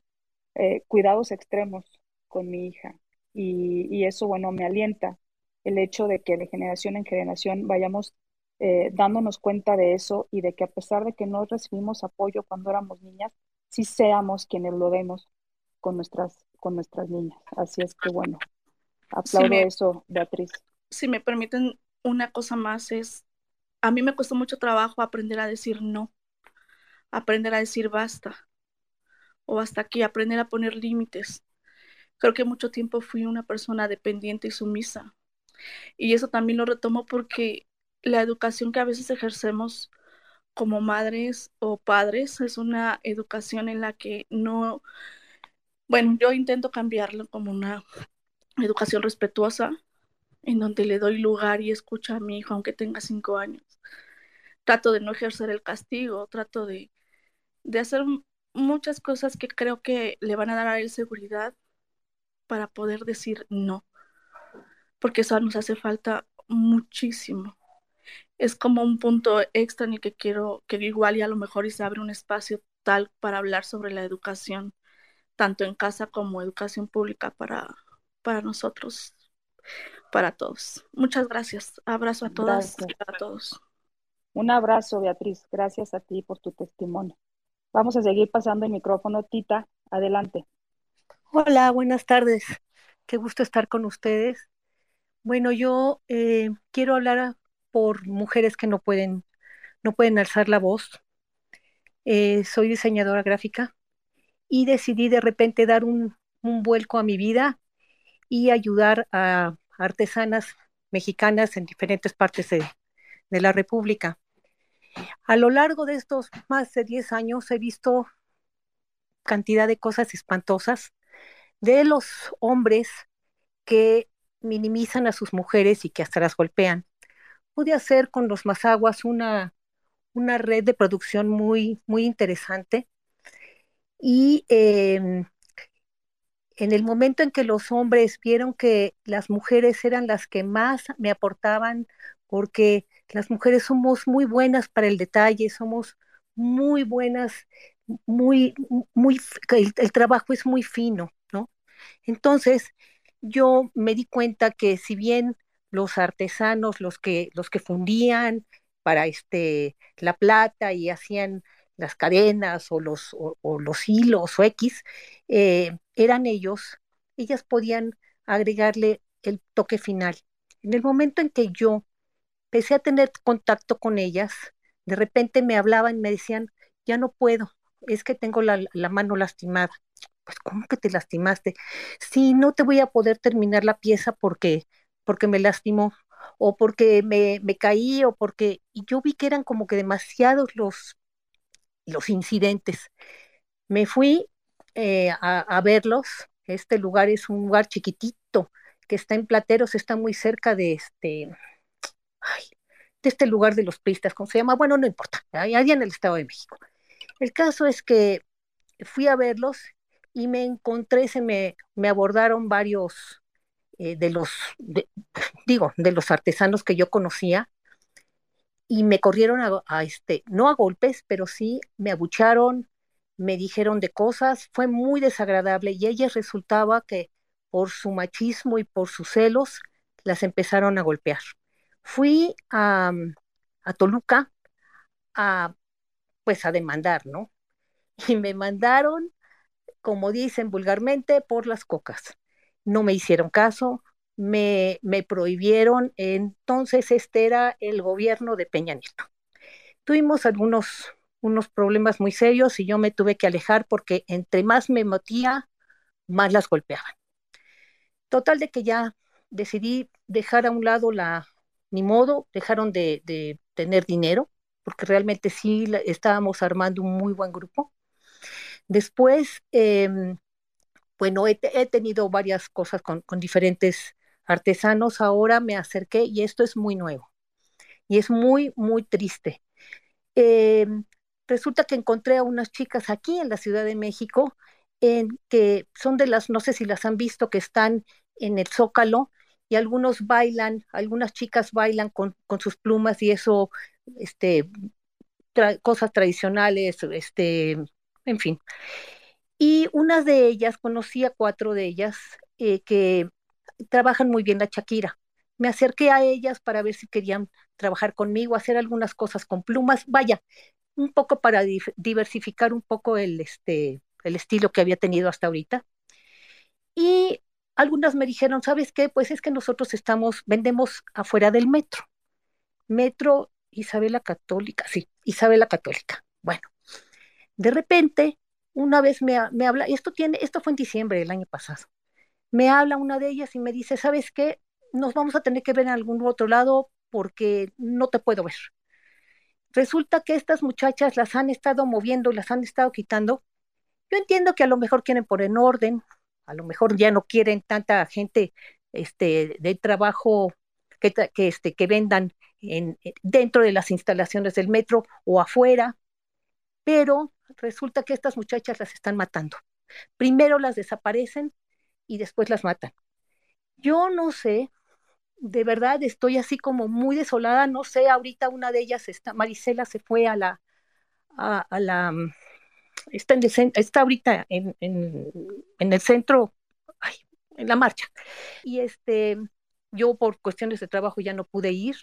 eh, cuidados extremos con mi hija. Y, eso, bueno, me alienta el hecho de que de generación en generación vayamos eh, dándonos cuenta de eso y de que a pesar de que no recibimos apoyo cuando éramos niñas, sí seamos quienes lo demos con nuestras, con nuestras niñas. Así es que, bueno, aplaudo eso, Beatriz. Si me permiten, una cosa más es a mí me costó mucho trabajo aprender a decir no, aprender a decir basta o hasta aquí, aprender a poner límites. Creo que mucho tiempo fui una persona dependiente y sumisa. Y eso también lo retomo porque la educación que a veces ejercemos como madres o padres es una educación en la que no, bueno, yo intento cambiarlo como una educación respetuosa, en donde le doy lugar y escucho a mi hijo aunque tenga cinco años. Trato de no ejercer el castigo, trato de, de hacer muchas cosas que creo que le van a dar a él seguridad para poder decir no, porque eso nos hace falta muchísimo. Es como un punto extra en el que quiero que igual y a lo mejor y se abre un espacio tal para hablar sobre la educación, tanto en casa como educación pública para, para nosotros para todos. Muchas gracias. Abrazo a todas y a todos. Un abrazo, Beatriz. Gracias a ti por tu testimonio. Vamos a seguir pasando el micrófono. Tita, adelante. Hola, buenas tardes. Qué gusto estar con ustedes. Bueno, yo eh, quiero hablar por mujeres que no pueden, no pueden alzar la voz. Eh, soy diseñadora gráfica y decidí de repente dar un, un vuelco a mi vida y ayudar a artesanas mexicanas en diferentes partes de, la República. A lo largo de estos más de 10 años he visto cantidad de cosas espantosas de los hombres que minimizan a sus mujeres y que hasta las golpean. Pude hacer con los Mazaguas una, una red de producción muy, muy interesante y em, en el momento en que los hombres vieron que las mujeres eran las que más me aportaban, porque las mujeres somos muy buenas para el detalle, somos muy buenas, muy, muy, el, el trabajo es muy fino, ¿no? Entonces, yo me di cuenta que si bien los artesanos, los que, los que fundían para este, la plata y hacían las cadenas o los, o, los hilos o X, eh, eran ellos, ellas podían agregarle el toque final. En el momento en que yo empecé a tener contacto con ellas, de repente me hablaban y me decían, ya no puedo, es que tengo la, la mano lastimada. Pues, ¿cómo que te lastimaste? Sí, no te voy a poder terminar la pieza porque, porque me lastimó, o porque me, me caí, o porque. Y yo vi que eran como que demasiados los, los incidentes. Me fui eh, a, verlos. Este lugar es un lugar chiquitito que está en Plateros, está muy cerca de este, de este lugar de los pristas, ¿cómo se llama? Bueno, no importa, allá en el Estado de México. El caso es que fui a verlos y me encontré, se me, me abordaron varios eh, de los, digo, de los artesanos que yo conocía y me corrieron a, este, no a golpes, pero sí me abucharon, me dijeron de cosas, fue muy desagradable y ellas resultaba que por su machismo y por sus celos las empezaron a golpear. Fui a, a Toluca a, pues a demandar, ¿no? Y me mandaron, como dicen vulgarmente, por las cocas. No me hicieron caso, me, me prohibieron, entonces este era el gobierno de Peña Nieto. Tuvimos algunos unos problemas muy serios y yo me tuve que alejar porque entre más me metía, más las golpeaban. Total de que ya decidí dejar a un lado la, ni modo, dejaron de, de tener dinero, porque realmente sí estábamos armando un muy buen grupo. Después, em, bueno, he, tenido varias cosas con, con diferentes artesanos, ahora me acerqué y esto es muy nuevo y es muy, muy triste. Eh, resulta que encontré a unas chicas aquí en la Ciudad de México, en, que son de las, no sé si las han visto, que están en el Zócalo y algunos bailan, algunas chicas bailan con, con sus plumas y eso, este, cosas tradicionales, este, en fin. Y unas de ellas, conocí a cuatro de ellas eh, que trabajan muy bien la Shakira. Me acerqué a ellas para ver si querían trabajar conmigo, hacer algunas cosas con plumas, vaya, un poco para diversificar un poco el, este, el estilo que había tenido hasta ahorita. Y algunas me dijeron, ¿sabes qué? Pues es que nosotros estamos, vendemos afuera del metro. Metro Isabela Católica, sí, Isabela Católica. Bueno, de repente, una vez me, me habla, esto tiene, esto fue en diciembre del año pasado me habla una de ellas y me dice, ¿sabes qué? Nos vamos a tener que ver en algún otro lado porque no te puedo ver. Resulta que estas muchachas las han estado moviendo, las han estado quitando. Yo entiendo que a lo mejor quieren poner en orden, a lo mejor ya no quieren tanta gente este, de trabajo que, que, este, que vendan en, dentro de las instalaciones del metro o afuera, pero resulta que estas muchachas las están matando. Primero las desaparecen y después las matan. Yo no sé, de verdad estoy así como muy desolada, no sé, ahorita una de ellas, está, Marisela se fue a la, a, la, mm, está, en está ahorita en, en, el centro, en la marcha. Y este, yo por cuestiones de trabajo ya no pude ir,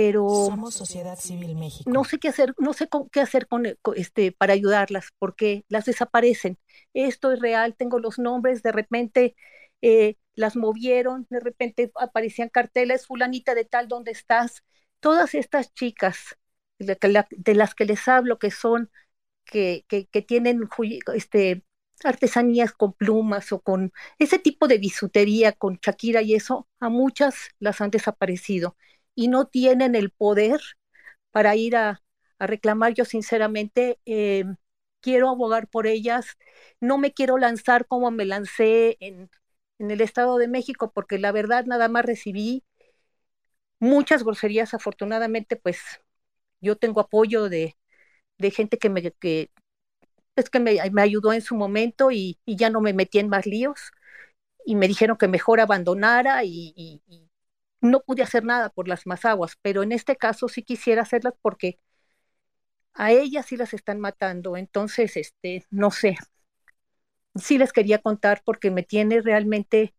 pero somos sociedad civil México. No sé qué hacer, no sé qué hacer con, este para ayudarlas, porque las desaparecen. Esto es real, tengo los nombres, de repente eh, las movieron, de repente aparecían carteles, fulanita de tal, ¿dónde estás? Todas estas chicas de, las que les hablo, que son, que, que, que tienen este, artesanías con plumas o con ese tipo de bisutería, con Shakira y eso, a muchas las han desaparecido y no tienen el poder para ir a, reclamar. Yo sinceramente eh, quiero abogar por ellas. No me quiero lanzar como me lancé en, el Estado de México, porque la verdad nada más recibí muchas groserías. Afortunadamente, pues yo tengo apoyo de, gente que me, que, es que me, ayudó en su momento y, ya no me metí en más líos y me dijeron que mejor abandonara y, no pude hacer nada por las más aguas, pero en este caso sí quisiera hacerlas porque a ellas sí las están matando, entonces, este, no sé, sí les quería contar porque me tiene realmente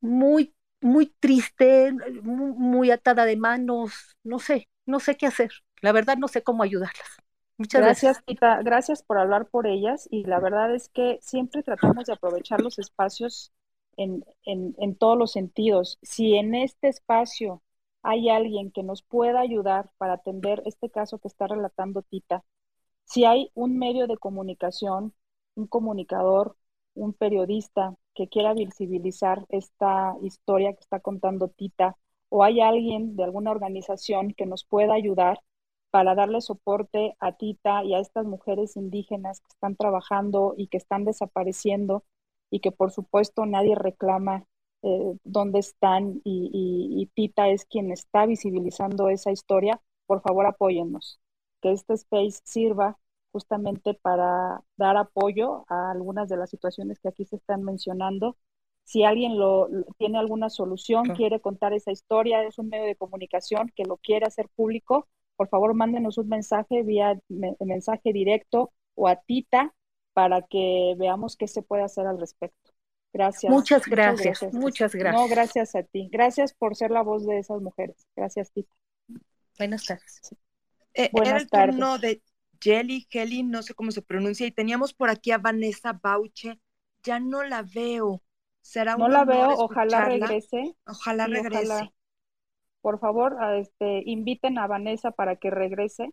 muy, muy triste, muy, atada de manos, no sé, no sé qué hacer. La verdad no sé cómo ayudarlas. Muchas gracias. Gracias, Tita. Gracias por hablar por ellas y la verdad es que siempre tratamos de aprovechar los espacios en, en, en todos los sentidos. Si en este espacio hay alguien que nos pueda ayudar para atender este caso que está relatando Tita, si hay un medio de comunicación, un comunicador, un periodista que quiera visibilizar esta historia que está contando Tita, o hay alguien de alguna organización que nos pueda ayudar para darle soporte a Tita y a estas mujeres indígenas que están trabajando y que están desapareciendo y que por supuesto nadie reclama eh, dónde están y, y Tita es quien está visibilizando esa historia, por favor apóyennos, que este space sirva justamente para dar apoyo a algunas de las situaciones que aquí se están mencionando. Si alguien lo, tiene alguna solución, quiere contar esa historia, es un medio de comunicación que lo quiere hacer público, por favor mándenos un mensaje vía mensaje directo o a Tita para que veamos qué se puede hacer al respecto. Gracias. Muchas gracias, muchas gracias. No, gracias a ti. Gracias por ser la voz de esas mujeres. Gracias, Tita. Buenas tardes. Eh, Buenas tardes. de Jelly, Kelly, no sé cómo se pronuncia, y teníamos por aquí a Vanessa Bauche, ya no la veo. Será no la veo, ojalá regrese. Ojalá regrese. por favor, este, inviten a Vanessa para que regrese.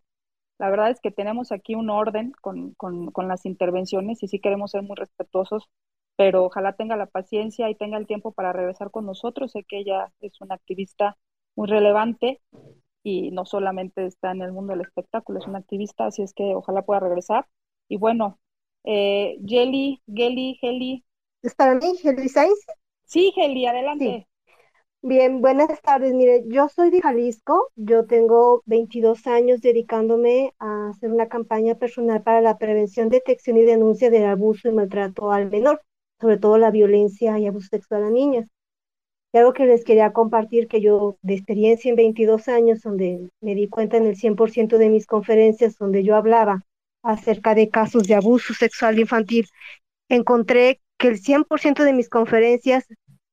La verdad es que tenemos aquí un orden con, con, con las intervenciones y sí queremos ser muy respetuosos, pero ojalá tenga la paciencia y tenga el tiempo para regresar con nosotros. Sé que ella es una activista muy relevante y no solamente está en el mundo del espectáculo, es una activista, así es que ojalá pueda regresar. Y bueno, eh, Jelly, Gelly, Heli. ¿Es para mí, Heli Sainz? Sí, Heli, adelante. Bien, buenas tardes. Mire, yo soy de Jalisco, yo tengo 22 años dedicándome a hacer una campaña personal para la prevención, detección y denuncia del abuso y maltrato al menor, sobre todo la violencia y abuso sexual a niñas. Y algo que les quería compartir, que yo de experiencia en 22 años, donde me di cuenta en el 100% de mis conferencias, donde yo hablaba acerca de casos de abuso sexual infantil, encontré que el 100% de mis conferencias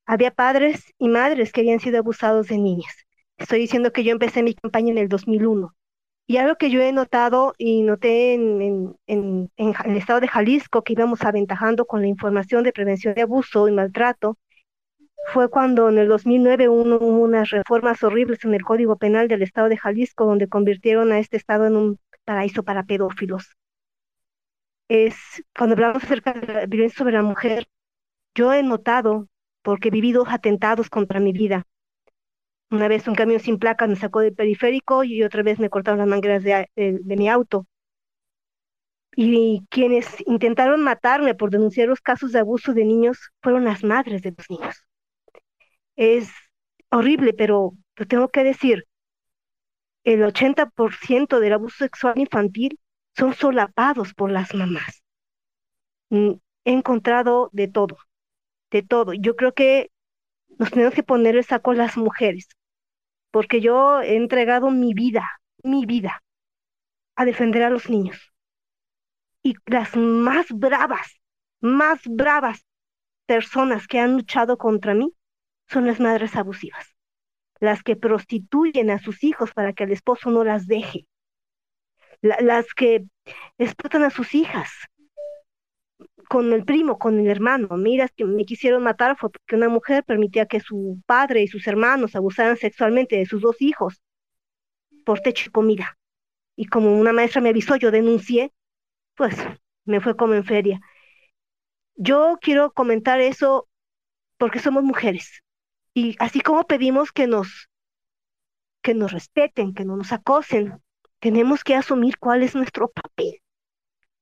había padres y madres que habían sido abusados de niñas. Estoy diciendo que yo empecé mi campaña en el 2001. Y algo que yo he notado y noté en, en, en, el estado de Jalisco, que íbamos aventajando con la información de prevención de abuso y maltrato, fue cuando en el 2009 hubo unas reformas horribles en el Código Penal del Estado de Jalisco, donde convirtieron a este estado en un paraíso para pedófilos. Es cuando hablamos acerca de la violencia sobre la mujer, yo he notado, porque he vivido atentados contra mi vida. Una vez un camión sin placa me sacó del periférico y otra vez me cortaron las mangueras de, de mi auto. Y quienes intentaron matarme por denunciar los casos de abuso de niños fueron las madres de los niños es horrible, pero lo tengo que decir, el 80% del abuso sexual infantil son solapados por las mamás. He encontrado de todo, de todo. Yo creo que nos tenemos que poner el saco a las mujeres, porque yo he entregado mi vida, mi vida, a defender a los niños. Y las más bravas, más bravas personas que han luchado contra mí son las madres abusivas, las que prostituyen a sus hijos para que el esposo no las deje, las que explotan a sus hijas con el primo, con el hermano. Mira, que me quisieron matar fue porque una mujer permitía que su padre y sus hermanos abusaran sexualmente de sus dos hijos por techo y comida. Y como una maestra me avisó, yo denuncié, pues me fue como en feria. Yo quiero comentar eso porque somos mujeres. Y así como pedimos que nos, que nos respeten, que no nos acosen, tenemos que asumir cuál es nuestro papel.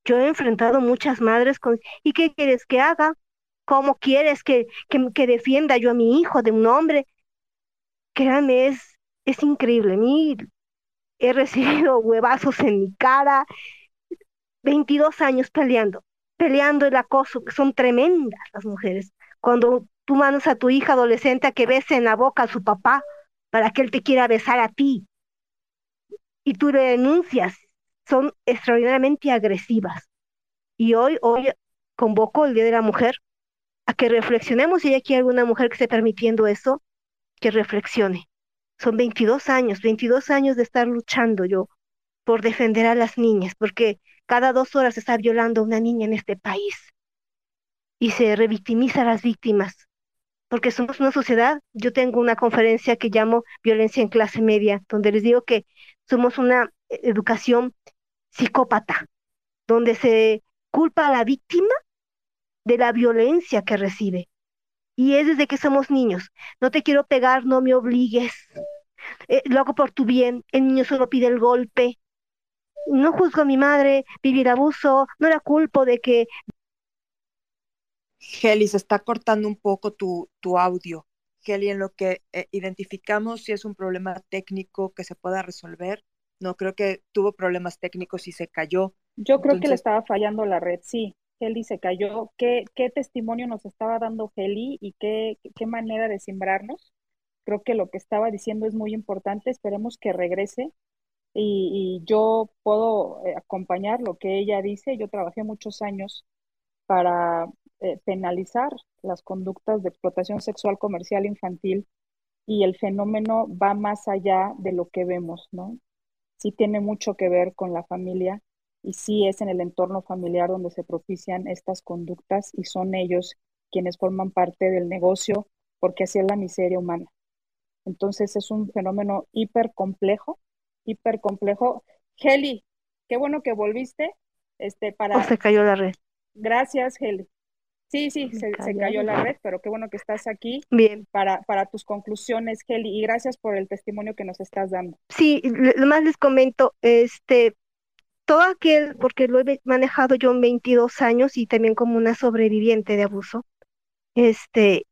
Yo he enfrentado muchas madres con, ¿y qué quieres que haga? ¿Cómo quieres que, que, defienda yo a mi hijo de un hombre? Créanme, es, es increíble. Mí he recibido huevazos en mi cara, 22 años peleando, peleando el acoso, son tremendas las mujeres. Cuando tú mandas a tu hija adolescente a que bese en la boca a su papá para que él te quiera besar a ti y tú le denuncias, son extraordinariamente agresivas. Y hoy, hoy convoco el Día de la Mujer a que reflexionemos, si hay aquí alguna mujer que esté permitiendo eso, que reflexione. Son 22 años, 22 años de estar luchando yo por defender a las niñas, porque cada dos horas se está violando a una niña en este país y se revictimiza a las víctimas, porque somos una sociedad, yo tengo una conferencia que llamo Violencia en clase media, donde les digo que somos una educación psicópata, donde se culpa a la víctima de la violencia que recibe. Y es desde que somos niños. No te quiero pegar, no me obligues. Eh, lo hago por tu bien. El niño solo pide el golpe. No juzgo a mi madre, vivir abuso, no la culpo de que... Geli, se está cortando un poco tu, tu audio. Geli, en lo que eh, identificamos si es un problema técnico que se pueda resolver, no creo que tuvo problemas técnicos y se cayó. Yo creo que le estaba fallando la red, sí. Heli se cayó. ¿Qué, qué testimonio nos estaba dando Heli y qué, qué manera de sembrarnos? Creo que lo que estaba diciendo es muy importante. Esperemos que regrese y, yo puedo eh, acompañar lo que ella dice. Yo trabajé muchos años para eh, penalizar las conductas de explotación sexual comercial infantil y el fenómeno va más allá de lo que vemos, ¿no? Sí tiene mucho que ver con la familia y sí es en el entorno familiar donde se propician estas conductas y son ellos quienes forman parte del negocio porque así es la miseria humana. Entonces es un fenómeno hiper complejo, hiper complejo. Heli, qué bueno que volviste. Este, para... Oh, se cayó la red. Gracias, Heli. Sí, sí, se, cayó la red, pero qué bueno que estás aquí. Bien. Para, para tus conclusiones, Heli, y gracias por el testimonio que nos estás dando. Sí, lo más les comento, este, todo aquel, porque lo he manejado yo en 22 años y también como una sobreviviente de abuso, este,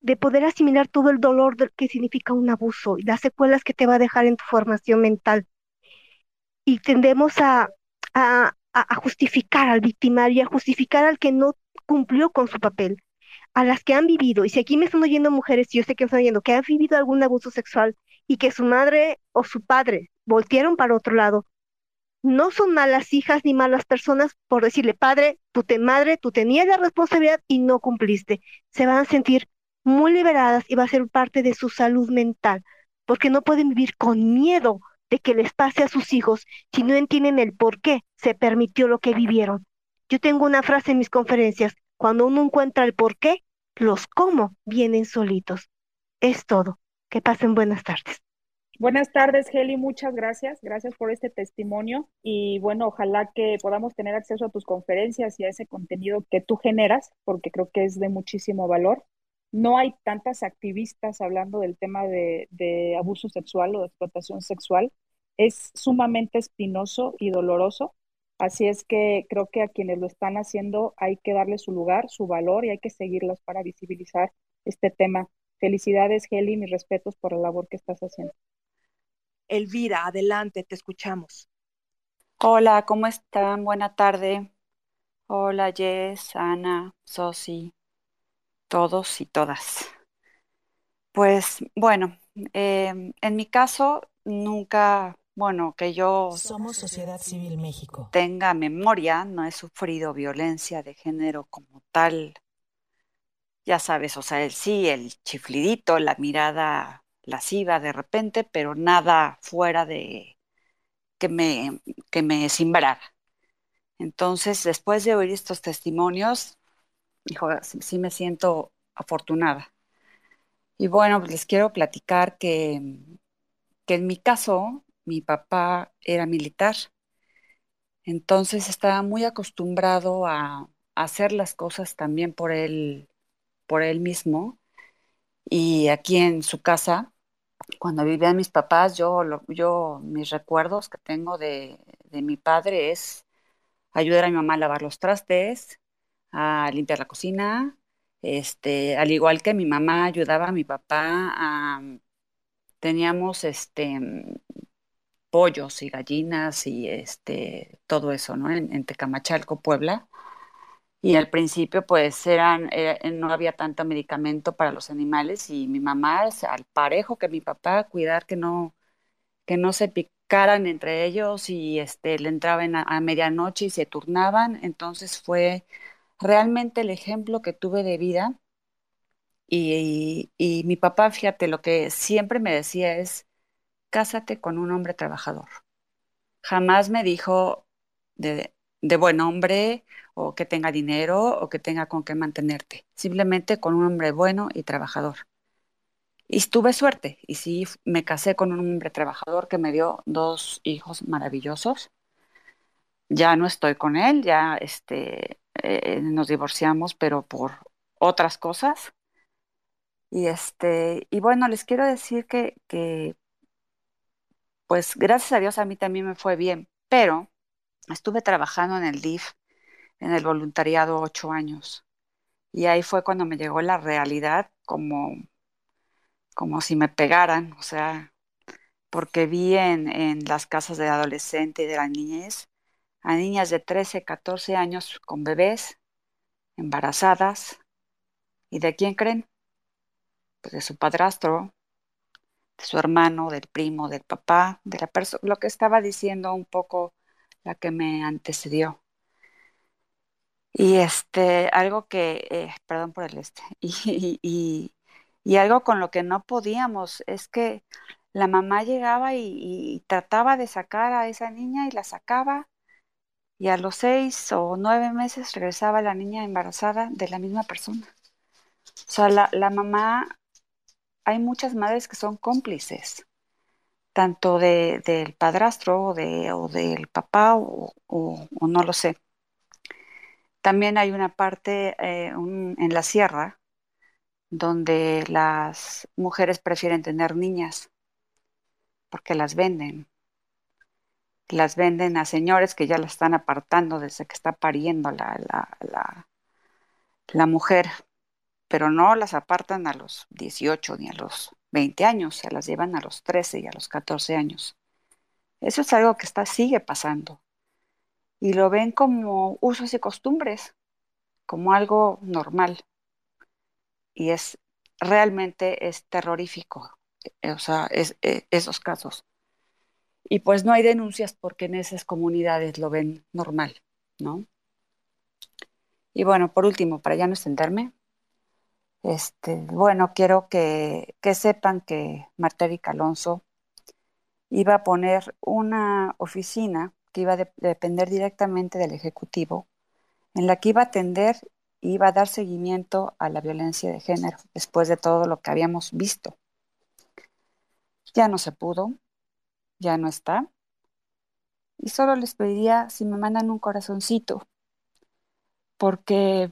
de poder asimilar todo el dolor que significa un abuso y las secuelas que te va a dejar en tu formación mental. Y tendemos a, a, a justificar al victimario a justificar al que no cumplió con su papel, a las que han vivido, y si aquí me están oyendo mujeres, yo sé que me están oyendo, que han vivido algún abuso sexual y que su madre o su padre voltearon para otro lado, no son malas hijas ni malas personas por decirle, padre, tú te madre, tú tenías la responsabilidad y no cumpliste. Se van a sentir muy liberadas y va a ser parte de su salud mental, porque no pueden vivir con miedo de que les pase a sus hijos si no entienden el por qué se permitió lo que vivieron. Yo tengo una frase en mis conferencias, cuando uno encuentra el por qué, los cómo vienen solitos. Es todo. Que pasen buenas tardes. Buenas tardes, Heli, muchas gracias. Gracias por este testimonio y bueno, ojalá que podamos tener acceso a tus conferencias y a ese contenido que tú generas, porque creo que es de muchísimo valor. No hay tantas activistas hablando del tema de, de abuso sexual o de explotación sexual. Es sumamente espinoso y doloroso. Así es que creo que a quienes lo están haciendo hay que darle su lugar, su valor y hay que seguirlas para visibilizar este tema. Felicidades, Heli, mis respetos por la labor que estás haciendo. Elvira, adelante, te escuchamos. Hola, ¿cómo están? Buena tarde. Hola, Jess, Ana, Sosi, todos y todas. Pues bueno, em, en mi caso, nunca, bueno, que yo... Somos Sociedad Civil México. Tenga memoria, no he sufrido violencia de género como tal. Ya sabes, o sea, el sí, el chiflidito, la mirada lasciva de repente, pero nada fuera de que me, que me simbrara. Entonces, después de oír estos testimonios, hijo, sí me siento afortunada. Y bueno, pues les quiero platicar que, que en mi caso, mi papá era militar. Entonces estaba muy acostumbrado a, hacer las cosas también por él, por él mismo. Y aquí en su casa, cuando vivían mis papás, yo, yo mis recuerdos que tengo de, mi padre es ayudar a mi mamá a lavar los trastes, a limpiar la cocina, este, al igual que mi mamá ayudaba a mi papá a, teníamos este pollos y gallinas y este, todo eso, ¿no? En, en Tecamachalco, Puebla. Y al principio, pues, eran, eh, no había tanto medicamento para los animales y mi mamá, al parejo que mi papá, cuidar que no, que no se picaran entre ellos y este, le entraban a, medianoche y se turnaban. Entonces fue realmente el ejemplo que tuve de vida. Y, y, mi papá, fíjate, lo que siempre me decía es, cásate con un hombre trabajador. Jamás me dijo de, de buen hombre o que tenga dinero o que tenga con qué mantenerte. Simplemente con un hombre bueno y trabajador. Y tuve suerte y sí me casé con un hombre trabajador que me dio dos hijos maravillosos. Ya no estoy con él, ya este, eh, nos divorciamos, pero por otras cosas. Y este, y bueno, les quiero decir que, que, pues gracias a Dios a mí también me fue bien, pero estuve trabajando en el DIF, en el voluntariado, ocho años. Y ahí fue cuando me llegó la realidad como, como si me pegaran, o sea, porque vi en, en las casas de adolescente y de la niñez a niñas de 13, 14 años con bebés, embarazadas. ¿Y de quién creen? Pues de su padrastro, de su hermano, del primo, del papá, de la persona, lo que estaba diciendo un poco la que me antecedió. Y este, algo que, eh, perdón por el este, y, y, algo con lo que no podíamos es que la mamá llegaba y, y, trataba de sacar a esa niña y la sacaba y a los seis o nueve meses regresaba la niña embarazada de la misma persona. O sea, la, la mamá, hay muchas madres que son cómplices, tanto de, del padrastro o, de, o del papá o, no lo sé. También hay una parte eh, en la sierra donde las mujeres prefieren tener niñas porque las venden las venden a señores que ya la están apartando desde que está pariendo la, la, la, mujer, pero no las apartan a los 18 ni a los 20 años, se las llevan a los 13 y a los 14 años. Eso es algo que está, sigue pasando. Y lo ven como usos y costumbres, como algo normal. Y es realmente es terrorífico, o sea, es, esos casos y pues no hay denuncias porque en esas comunidades lo ven normal, ¿no? Y bueno, por último, para ya no extenderme, este, bueno, quiero que, que sepan que Marta Erika Alonso iba a poner una oficina que iba a de, depender directamente del Ejecutivo, en la que iba a atender y iba a dar seguimiento a la violencia de género, después de todo lo que habíamos visto. Ya no se pudo, ya no está. Y solo les pediría si me mandan un corazoncito, porque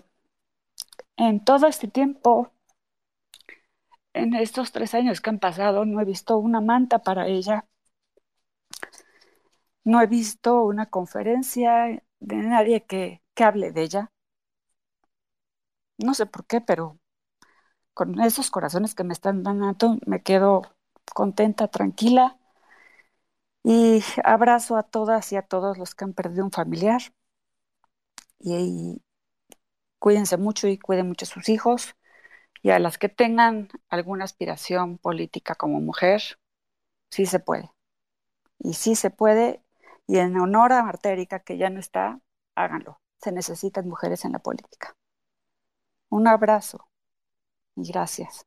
en todo este tiempo, en estos tres años que han pasado, no he visto una manta para ella. No he visto una conferencia de nadie que, hable de ella. No sé por qué, pero con esos corazones que me están dando, me quedo contenta, tranquila y abrazo a todas y a todos los que han perdido un familiar. Y, y cuídense mucho y cuiden mucho a sus hijos. Y a las que tengan alguna aspiración política como mujer, sí se puede. Y sí se puede. Y en honor a Marta Erika, que ya no está, háganlo. Se necesitan mujeres en la política. Un abrazo y gracias.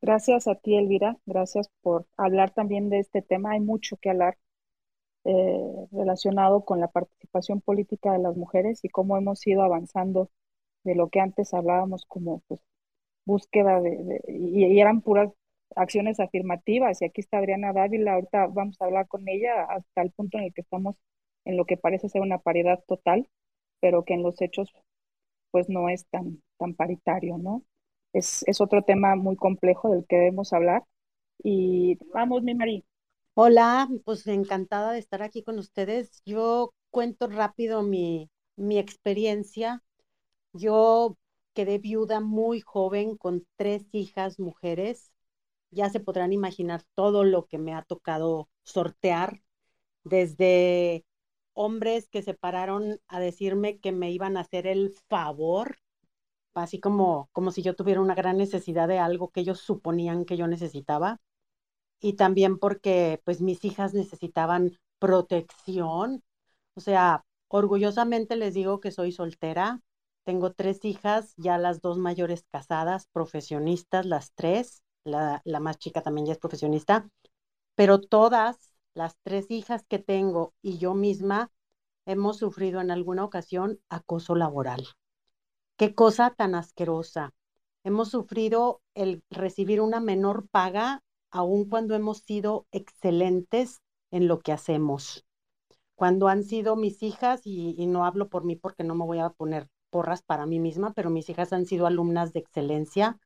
Gracias a ti, Elvira. Gracias por hablar también de este tema. Hay mucho que hablar eh, relacionado con la participación política de las mujeres y cómo hemos ido avanzando de lo que antes hablábamos como pues, búsqueda de, y, eran puras acciones afirmativas. Y aquí está Adriana Dávila. Ahorita vamos a hablar con ella hasta el punto en el que estamos en lo que parece ser una paridad total, pero que en los hechos pues no es tan, tan paritario, ¿no? es, es otro tema muy complejo del que debemos hablar. Y vamos, mi Mari. Hola, pues encantada de estar aquí con ustedes. Yo cuento rápido mi, mi experiencia. Yo quedé viuda muy joven con tres hijas mujeres ya se podrán imaginar todo lo que me ha tocado sortear, desde hombres que se pararon a decirme que me iban a hacer el favor, así como, como si yo tuviera una gran necesidad de algo que ellos suponían que yo necesitaba, y también porque pues mis hijas necesitaban protección, o sea, orgullosamente les digo que soy soltera, tengo tres hijas, ya las dos mayores casadas, profesionistas, las tres, la, la más chica también ya es profesionista, pero todas las tres hijas que tengo y yo misma hemos sufrido en alguna ocasión acoso laboral. Qué cosa tan asquerosa. Hemos sufrido el recibir una menor paga aun cuando hemos sido excelentes en lo que hacemos. Cuando han sido mis hijas, y, y, no hablo por mí porque no me voy a poner porras para mí misma, pero mis hijas han sido alumnas de excelencia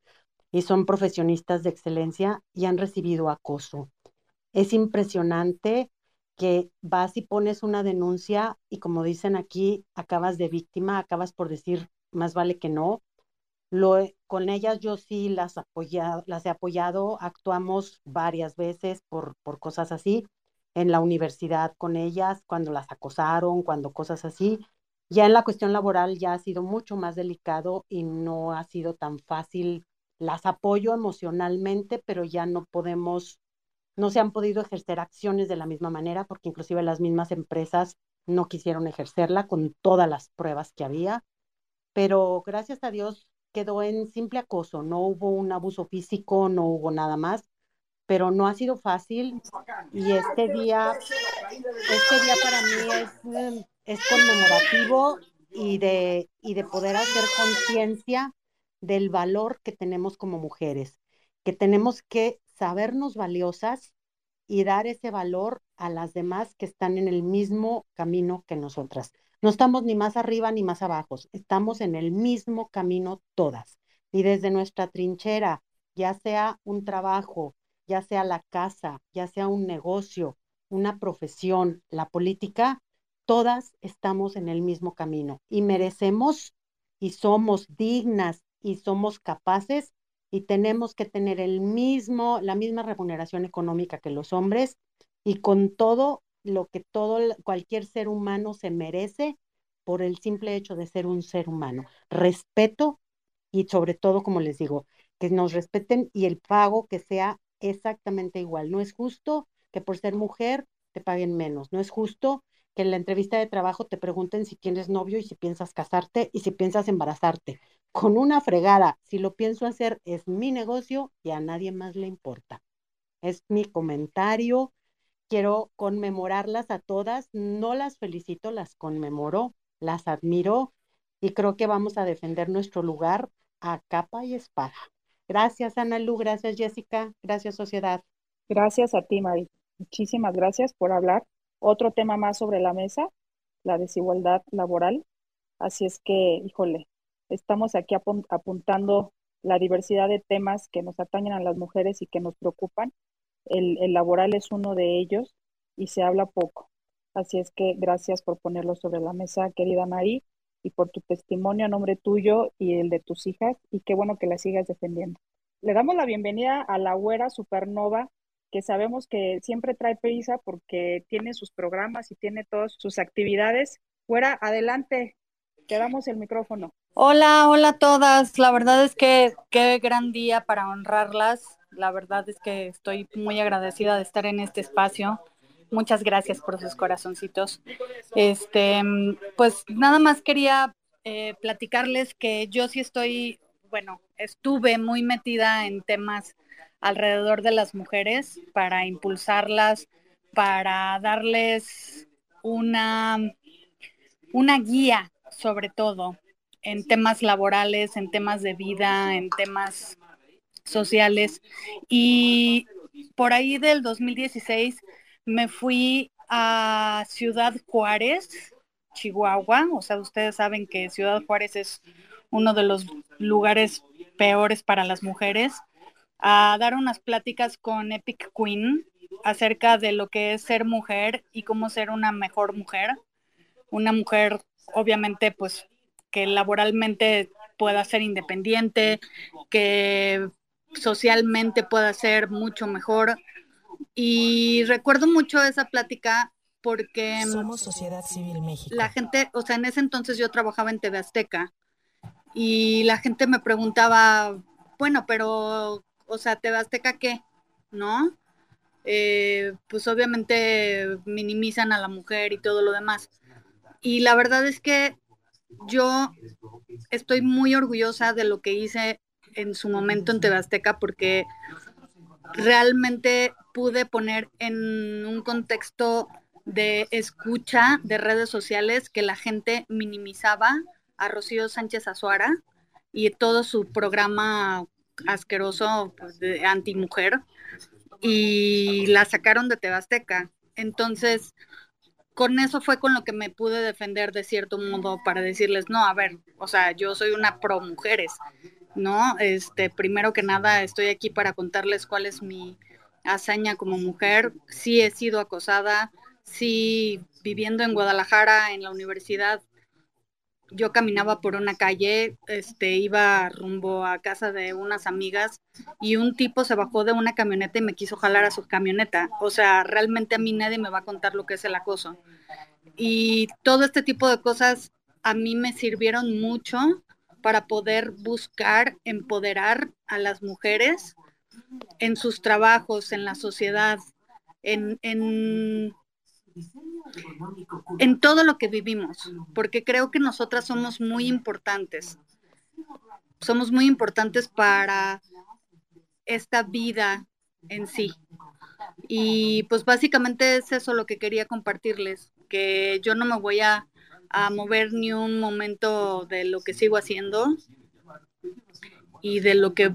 y son profesionistas de excelencia y han recibido acoso. Es impresionante que vas y pones una denuncia y como dicen aquí, acabas de víctima, acabas por decir, más vale que no. Con ellas yo sí las, apoya, las he apoyado, actuamos varias veces por, por cosas así, en la universidad con ellas, cuando las acosaron, cuando cosas así. Ya en la cuestión laboral ya ha sido mucho más delicado y no ha sido tan fácil. Las apoyo emocionalmente, pero ya no podemos no se han podido ejercer acciones de la misma manera porque inclusive las mismas empresas no quisieron ejercerla con todas las pruebas que había, pero gracias a Dios quedó en simple acoso, no hubo un abuso físico, no hubo nada más, pero no ha sido fácil y este día, este día para mí es, es conmemorativo y de, y de poder hacer conciencia del valor que tenemos como mujeres, que tenemos que sabernos valiosas y dar ese valor a las demás que están en el mismo camino que nosotras. No estamos ni más arriba ni más abajo, estamos en el mismo camino todas. Y desde nuestra trinchera, ya sea un trabajo, ya sea la casa, ya sea un negocio, una profesión, la política, todas estamos en el mismo camino y merecemos y somos dignas y somos capaces y tenemos que tener el mismo, la misma remuneración económica que los hombres y con todo lo que todo cualquier ser humano se merece por el simple hecho de ser un ser humano. Respeto y sobre todo, como les digo, que nos respeten y el pago que sea exactamente igual. No es justo que por ser mujer te paguen menos. No es justo que en la entrevista de trabajo te pregunten si tienes novio y si piensas casarte y si piensas embarazarte con una fregada. Si lo pienso hacer, es mi negocio y a nadie más le importa. Es mi comentario. Quiero conmemorarlas a todas. No las felicito, las conmemoro, las admiro y creo que vamos a defender nuestro lugar a capa y espada. Gracias, Ana Lu. Gracias, Jessica. Gracias, sociedad. Gracias a ti, Mari. Muchísimas gracias por hablar. Otro tema más sobre la mesa, la desigualdad laboral. Así es que, híjole, Estamos aquí apuntando la diversidad de temas que nos atañen a las mujeres y que nos preocupan. El, laboral es uno de ellos y se habla poco. Así es que gracias por ponerlo sobre la mesa, querida Mari, y por tu testimonio a nombre tuyo y el de tus hijas, y qué bueno que la sigas defendiendo. Le damos la bienvenida a la güera supernova, que sabemos que siempre trae prisa porque tiene sus programas y tiene todas sus actividades. Güera, adelante, te damos el micrófono. Hola, hola a todas. La verdad es que qué gran día para honrarlas. La verdad es que estoy muy agradecida de estar en este espacio. Muchas gracias por sus corazoncitos. Este, pues nada más quería eh, platicarles que yo sí estoy, bueno, estuve muy metida en temas alrededor de las mujeres para impulsarlas, para darles una, una guía sobre todo en temas laborales, en temas de vida, en temas sociales. Y por ahí del 2016 me fui a Ciudad Juárez, Chihuahua. O sea, ustedes saben que Ciudad Juárez es uno de los lugares peores para las mujeres, a dar unas pláticas con Epic Queen acerca de lo que es ser mujer y cómo ser una mejor mujer. Una mujer, obviamente, pues que laboralmente pueda ser independiente, que socialmente pueda ser mucho mejor. Y recuerdo mucho esa plática porque Somos Sociedad Civil México. la gente, o sea, en ese entonces yo trabajaba en TV Azteca y la gente me preguntaba, bueno, pero, o sea, TV Azteca qué, ¿no? Eh, pues obviamente minimizan a la mujer y todo lo demás. Y la verdad es que yo estoy muy orgullosa de lo que hice en su momento en TV Azteca porque realmente pude poner en un contexto de escucha de redes sociales que la gente minimizaba a Rocío Sánchez Azuara y todo su programa asqueroso pues, de antimujer y la sacaron de Tebasteca. Entonces, con eso fue con lo que me pude defender de cierto modo para decirles, no, a ver, o sea, yo soy una pro mujeres, ¿no? Este, primero que nada, estoy aquí para contarles cuál es mi hazaña como mujer. Sí he sido acosada, sí viviendo en Guadalajara, en la universidad, yo caminaba por una calle, este, iba rumbo a casa de unas amigas y un tipo se bajó de una camioneta y me quiso jalar a su camioneta. O sea, realmente a mí nadie me va a contar lo que es el acoso. Y todo este tipo de cosas a mí me sirvieron mucho para poder buscar empoderar a las mujeres en sus trabajos, en la sociedad, en, en en todo lo que vivimos, porque creo que nosotras somos muy importantes. Somos muy importantes para esta vida en sí. Y pues básicamente es eso lo que quería compartirles, que yo no me voy a, mover ni un momento de lo que sigo haciendo y de lo que,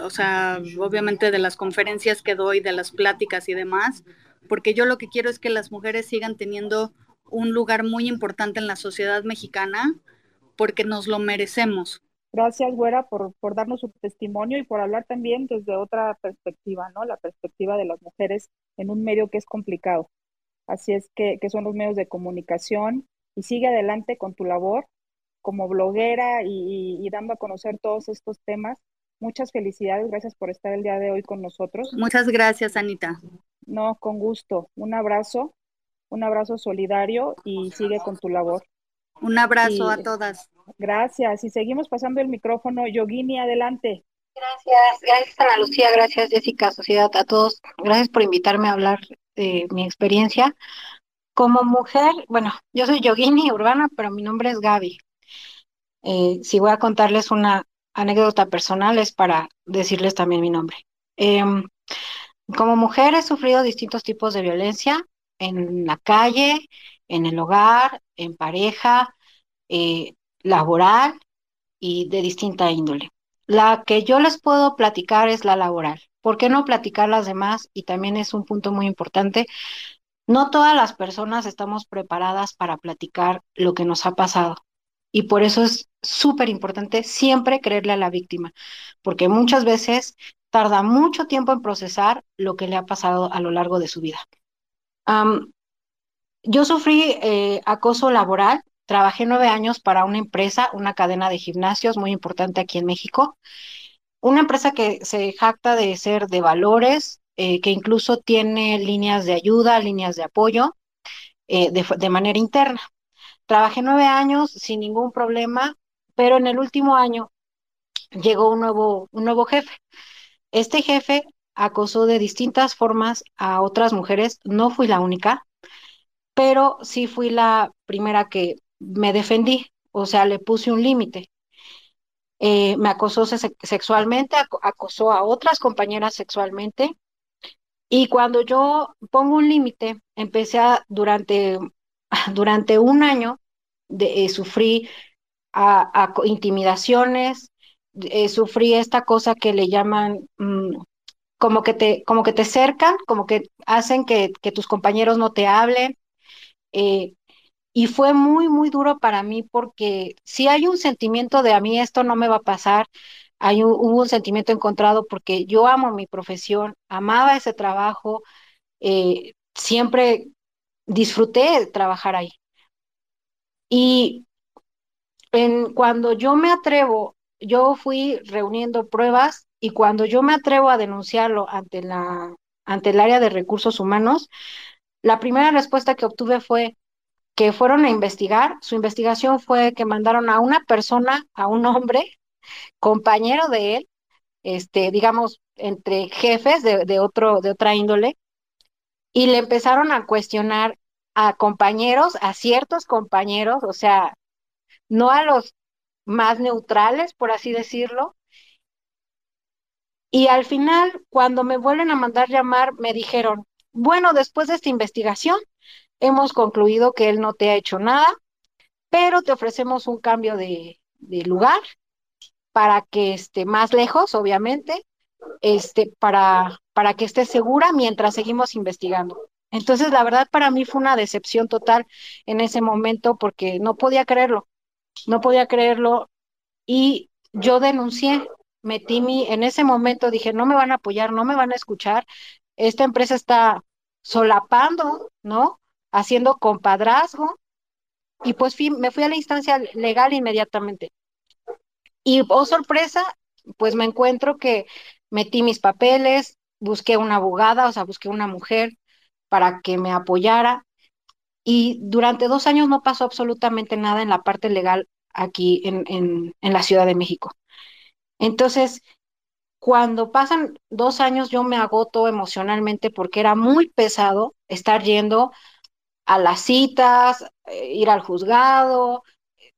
o sea, obviamente de las conferencias que doy, de las pláticas y demás, porque yo lo que quiero es que las mujeres sigan teniendo un lugar muy importante en la sociedad mexicana, porque nos lo merecemos. Gracias, Güera, por, por darnos su testimonio y por hablar también desde otra perspectiva, ¿no? La perspectiva de las mujeres en un medio que es complicado. Así es que, que son los medios de comunicación y sigue adelante con tu labor como bloguera y, y, dando a conocer todos estos temas. Muchas felicidades, gracias por estar el día de hoy con nosotros. Muchas gracias, Anita. No, con gusto. Un abrazo, un abrazo solidario y sigue con tu labor. Un abrazo a todas. Gracias. Y seguimos pasando el micrófono. Yogini, adelante. Gracias, gracias Ana Lucía, gracias Jessica, Sociedad, a todos. Gracias por invitarme a hablar de mi experiencia. Como mujer, bueno, yo soy Yogini Urbana, pero mi nombre es Gaby. Eh, si voy a contarles una anécdota personal es para decirles también mi nombre. Eh, como mujer he sufrido distintos tipos de violencia en la calle, en el hogar, en pareja, eh, laboral y de distinta índole. La que yo les puedo platicar es la laboral. ¿Por qué no platicar las demás? Y también es un punto muy importante. No todas las personas estamos preparadas para platicar lo que nos ha pasado. Y por eso es súper importante siempre creerle a la víctima, porque muchas veces tarda mucho tiempo en procesar lo que le ha pasado a lo largo de su vida. Yo sufrí eh, acoso laboral, trabajé nueve años para una empresa, una cadena de gimnasios muy importante aquí en México, una empresa que se jacta de ser de valores, eh, que incluso tiene líneas de ayuda, líneas de apoyo eh, de, de manera interna. Trabajé nueve años sin ningún problema, pero en el último año llegó un nuevo, un nuevo jefe. Este jefe acosó de distintas formas a otras mujeres, no fui la única, pero sí fui la primera que me defendí, o sea, le puse un límite. Eh, me acosó se sexualmente, ac acosó a otras compañeras sexualmente, y cuando yo pongo un límite, empecé a, durante, durante un año, de, eh, sufrí a intimidaciones, eh, sufrí esta cosa que le llaman mmm, como que te, como que te cercan, como que hacen que, que tus compañeros no te hablen. Eh, y fue muy, muy duro para mí porque si hay un sentimiento de a mí esto no me va a pasar, hay un, hubo un sentimiento encontrado porque yo amo mi profesión, amaba ese trabajo, eh, siempre disfruté trabajar ahí. Y en, cuando yo me atrevo yo fui reuniendo pruebas y cuando yo me atrevo a denunciarlo ante la ante el área de recursos humanos, la primera respuesta que obtuve fue que fueron a investigar. Su investigación fue que mandaron a una persona, a un hombre, compañero de él, este, digamos, entre jefes de, de, otro, de otra índole, y le empezaron a cuestionar a compañeros, a ciertos compañeros, o sea, no a los más neutrales, por así decirlo. Y al final, cuando me vuelven a mandar llamar, me dijeron, bueno, después de esta investigación, hemos concluido que él no te ha hecho nada, pero te ofrecemos un cambio de, lugar para que esté más lejos, obviamente, este, para, para que estés segura mientras seguimos investigando. Entonces, la verdad para mí fue una decepción total en ese momento porque no podía creerlo, no podía creerlo y yo denuncié, metí mi, en ese momento dije, no me van a apoyar, no me van a escuchar, esta empresa está solapando, ¿no? Haciendo compadrazgo y pues fui, me fui a la instancia legal inmediatamente. Y, oh sorpresa, pues me encuentro que metí mis papeles, busqué una abogada, o sea, busqué una mujer para que me apoyara. Y durante dos años no pasó absolutamente nada en la parte legal aquí en, en, la Ciudad de México. Entonces, cuando pasan dos años yo me agoto emocionalmente porque era muy pesado estar yendo a las citas, eh, ir al juzgado,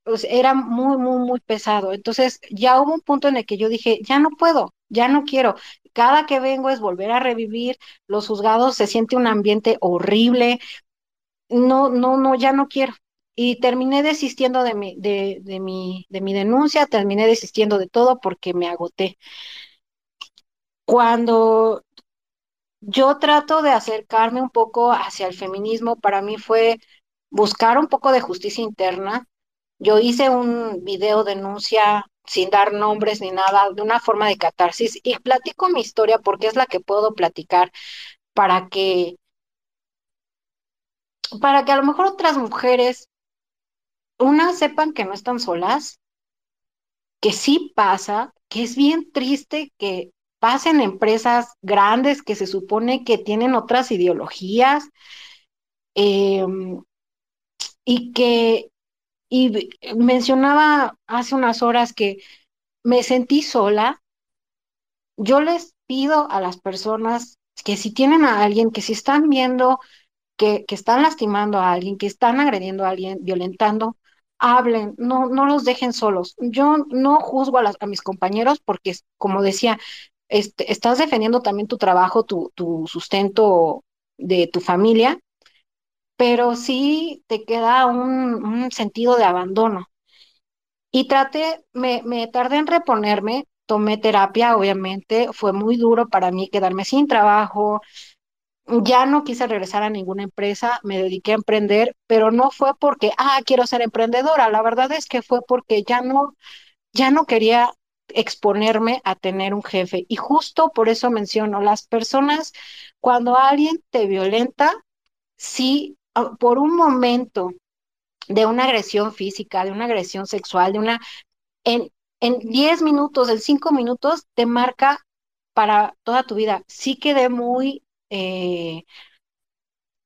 pues era muy, muy, muy pesado. Entonces ya hubo un punto en el que yo dije, ya no puedo, ya no quiero. Cada que vengo es volver a revivir los juzgados, se siente un ambiente horrible. No, no, no, ya no quiero. Y terminé desistiendo de mi, de, de mi, de mi denuncia, terminé desistiendo de todo porque me agoté. Cuando yo trato de acercarme un poco hacia el feminismo, para mí fue buscar un poco de justicia interna. Yo hice un video denuncia sin dar nombres ni nada, de una forma de catarsis, y platico mi historia porque es la que puedo platicar para que, para que a lo mejor otras mujeres, unas sepan que no están solas, que sí pasa, que es bien triste que pasen empresas grandes que se supone que tienen otras ideologías eh, y que y mencionaba hace unas horas que me sentí sola. Yo les pido a las personas que si tienen a alguien, que si están viendo que, están lastimando a alguien, que están agrediendo a alguien, violentando, hablen, no, no los dejen solos. Yo no juzgo a, las, a mis compañeros porque, como decía, este, estás defendiendo también tu trabajo, tu, tu sustento de tu familia, pero sí te queda un, un sentido de abandono. Y traté, me, me tardé en reponerme, tomé terapia, obviamente, fue muy duro para mí quedarme sin trabajo, ya no quise regresar a ninguna empresa, me dediqué a emprender, pero no fue porque, ah, quiero ser emprendedora, la verdad es que fue porque ya no, ya no quería exponerme a tener un jefe. Y justo por eso menciono, las personas, cuando alguien te violenta, sí, ah, por un momento de una agresión física, de una agresión sexual, de una, en, en 10 minutos, en 5 minutos, te marca para toda tu vida. Sí quedé muy, eh,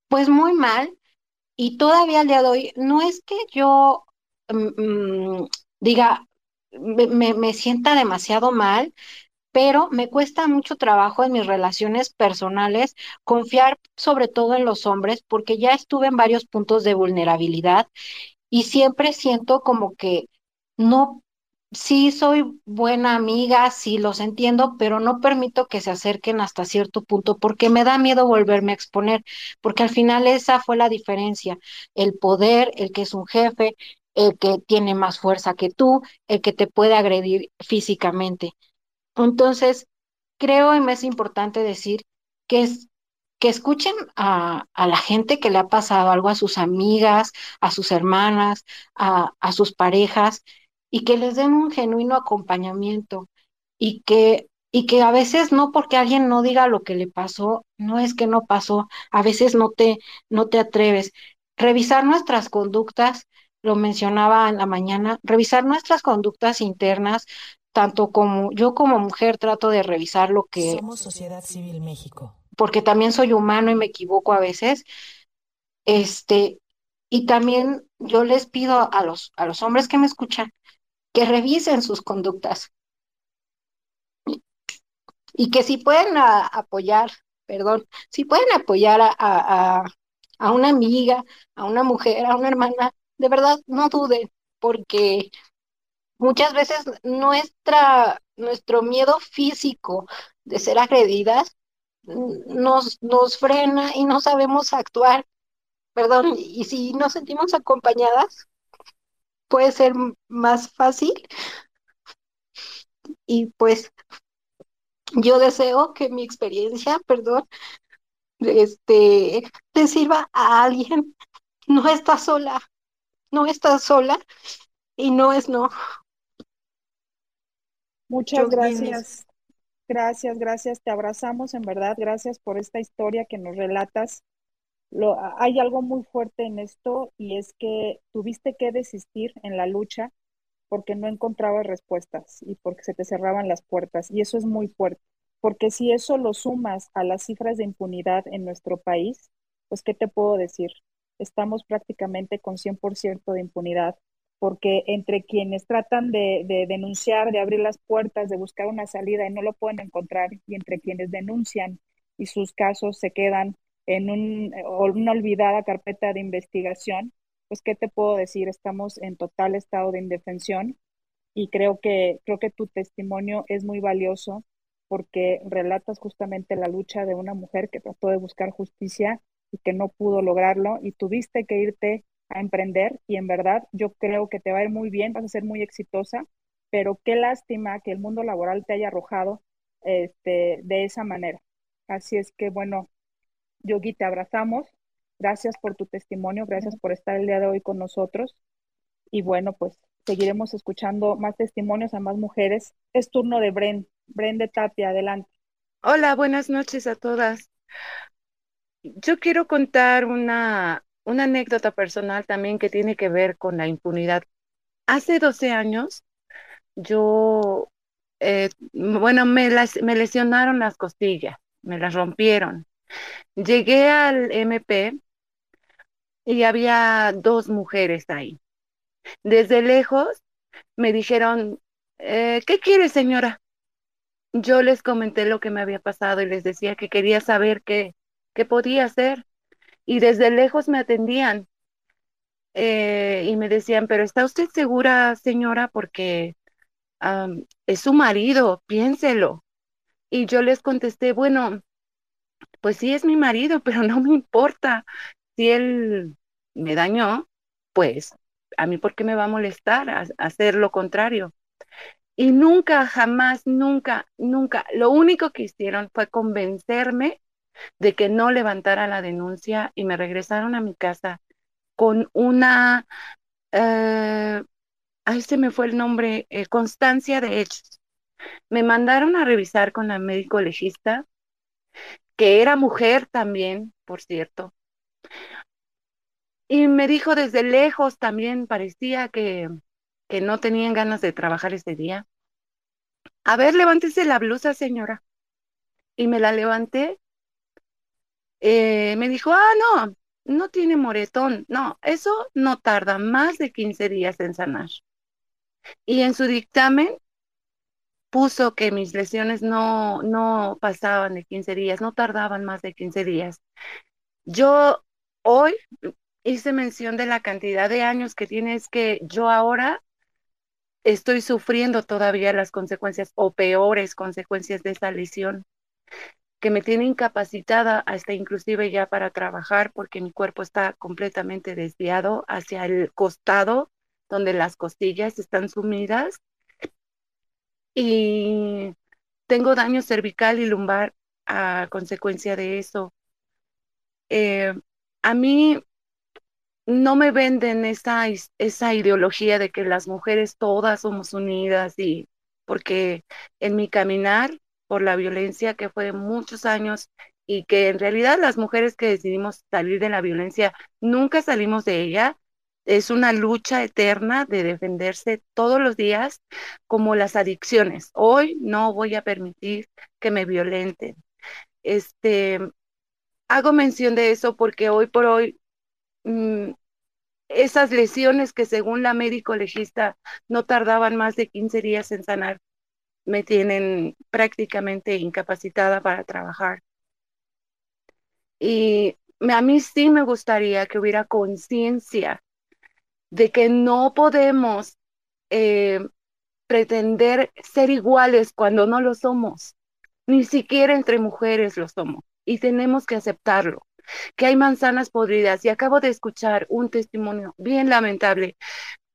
pues muy mal. Y todavía al día de hoy, no es que yo mm, diga, me, me sienta demasiado mal, pero me cuesta mucho trabajo en mis relaciones personales confiar sobre todo en los hombres porque ya estuve en varios puntos de vulnerabilidad y siempre siento como que no, sí soy buena amiga, sí los entiendo, pero no permito que se acerquen hasta cierto punto porque me da miedo volverme a exponer, porque al final esa fue la diferencia, el poder, el que es un jefe, el que tiene más fuerza que tú, el que te puede agredir físicamente. Entonces, creo y me es importante decir que es que escuchen a, a, la gente que le ha pasado algo a sus amigas, a sus hermanas, a, a sus parejas, y que les den un genuino acompañamiento y que y que a veces no porque alguien no diga lo que le pasó, no es que no pasó, a veces no te no te atreves. Revisar nuestras conductas lo mencionaba en la mañana, revisar nuestras conductas internas, tanto como yo como mujer trato de revisar lo que... Somos Sociedad Civil México. Porque también soy humano y me equivoco a veces. Este, y también yo les pido a los, a los hombres que me escuchan que revisen sus conductas. Y que si pueden apoyar, perdón, si pueden apoyar a, a, a una amiga, a una mujer, a una hermana, de verdad no duden, porque muchas veces nuestra, nuestro miedo físico de ser agredidas nos, nos frena y no sabemos actuar, perdón, y si nos sentimos acompañadas, puede ser más fácil. Y pues yo deseo que mi experiencia, perdón, este, le sirva a alguien. No está sola, no está sola y no es no. Muchas gracias. Gracias, gracias. Te abrazamos en verdad. Gracias por esta historia que nos relatas. Lo, hay algo muy fuerte en esto y es que tuviste que desistir en la lucha porque no encontrabas respuestas y porque se te cerraban las puertas. Y eso es muy fuerte, porque si eso lo sumas a las cifras de impunidad en nuestro país, pues ¿qué te puedo decir? Estamos prácticamente con 100% de impunidad, porque entre quienes tratan de, de, denunciar, de abrir las puertas, de buscar una salida y no lo pueden encontrar, y entre quienes denuncian y sus casos se quedan en un, una olvidada carpeta de investigación, pues, ¿qué te puedo decir? Estamos en total estado de indefensión y creo que, creo que tu testimonio es muy valioso porque relatas justamente la lucha de una mujer que trató de buscar justicia y que no pudo lograrlo y tuviste que irte a emprender y en verdad yo creo que te va a ir muy bien, vas a ser muy exitosa, pero qué lástima que el mundo laboral te haya arrojado este, de esa manera. Así es que bueno, Yogi, te abrazamos Gracias por tu testimonio, gracias por estar el día de hoy con nosotros. Y bueno, pues seguiremos escuchando más testimonios a más mujeres. Es turno de Bren. Bren de Tapia, adelante. Hola, buenas noches a todas. Yo quiero contar una, una anécdota personal también que tiene que ver con la impunidad. Hace 12 años, yo, eh, bueno, me, las, me lesionaron las costillas, me las rompieron. Llegué al MP y había dos mujeres ahí. Desde lejos me dijeron, eh, ¿qué quiere señora? Yo les comenté lo que me había pasado y les decía que quería saber qué, qué podía hacer. Y desde lejos me atendían eh, y me decían, pero ¿está usted segura, señora? Porque es su marido, piénselo. Y yo les contesté, bueno, pues sí es mi marido, pero no me importa si él me dañó, pues a mí por qué me va a molestar hacer lo contrario. Y nunca, jamás, nunca, nunca, lo único que hicieron fue convencerme de que no levantara la denuncia y me regresaron a mi casa con una, eh, ahí se me fue el nombre, eh, constancia de hechos. Me mandaron a revisar con la médico legista, que era mujer también, por cierto, y me dijo desde lejos también, parecía que, no tenían ganas de trabajar ese día. A ver, levántese la blusa, señora. Y me la levanté. Eh, me dijo, ah, no, no tiene moretón. No, eso no tarda más de 15 días en sanar. Y en su dictamen puso que mis lesiones no, no pasaban de 15 días, no tardaban más de 15 días. Yo hoy hice mención de la cantidad de años que tiene, es que yo ahora estoy sufriendo todavía las consecuencias o peores consecuencias de esa lesión que me tiene incapacitada hasta inclusive ya para trabajar porque mi cuerpo está completamente desviado hacia el costado donde las costillas están sumidas y tengo daño cervical y lumbar a consecuencia de eso. Eh, a mí no me venden esa, esa ideología de que las mujeres todas somos unidas y porque en mi caminar por la violencia que fue muchos años y que en realidad las mujeres que decidimos salir de la violencia nunca salimos de ella, es una lucha eterna de defenderse todos los días como las adicciones. Hoy no voy a permitir que me violenten. Este, hago mención de eso porque hoy por hoy mm, esas lesiones que según la médico legista no tardaban más de 15 días en sanar, me tienen prácticamente incapacitada para trabajar. Y a mí sí me gustaría que hubiera conciencia de que no podemos eh, pretender ser iguales cuando no lo somos. Ni siquiera entre mujeres lo somos. Y tenemos que aceptarlo que hay manzanas podridas. Y acabo de escuchar un testimonio bien lamentable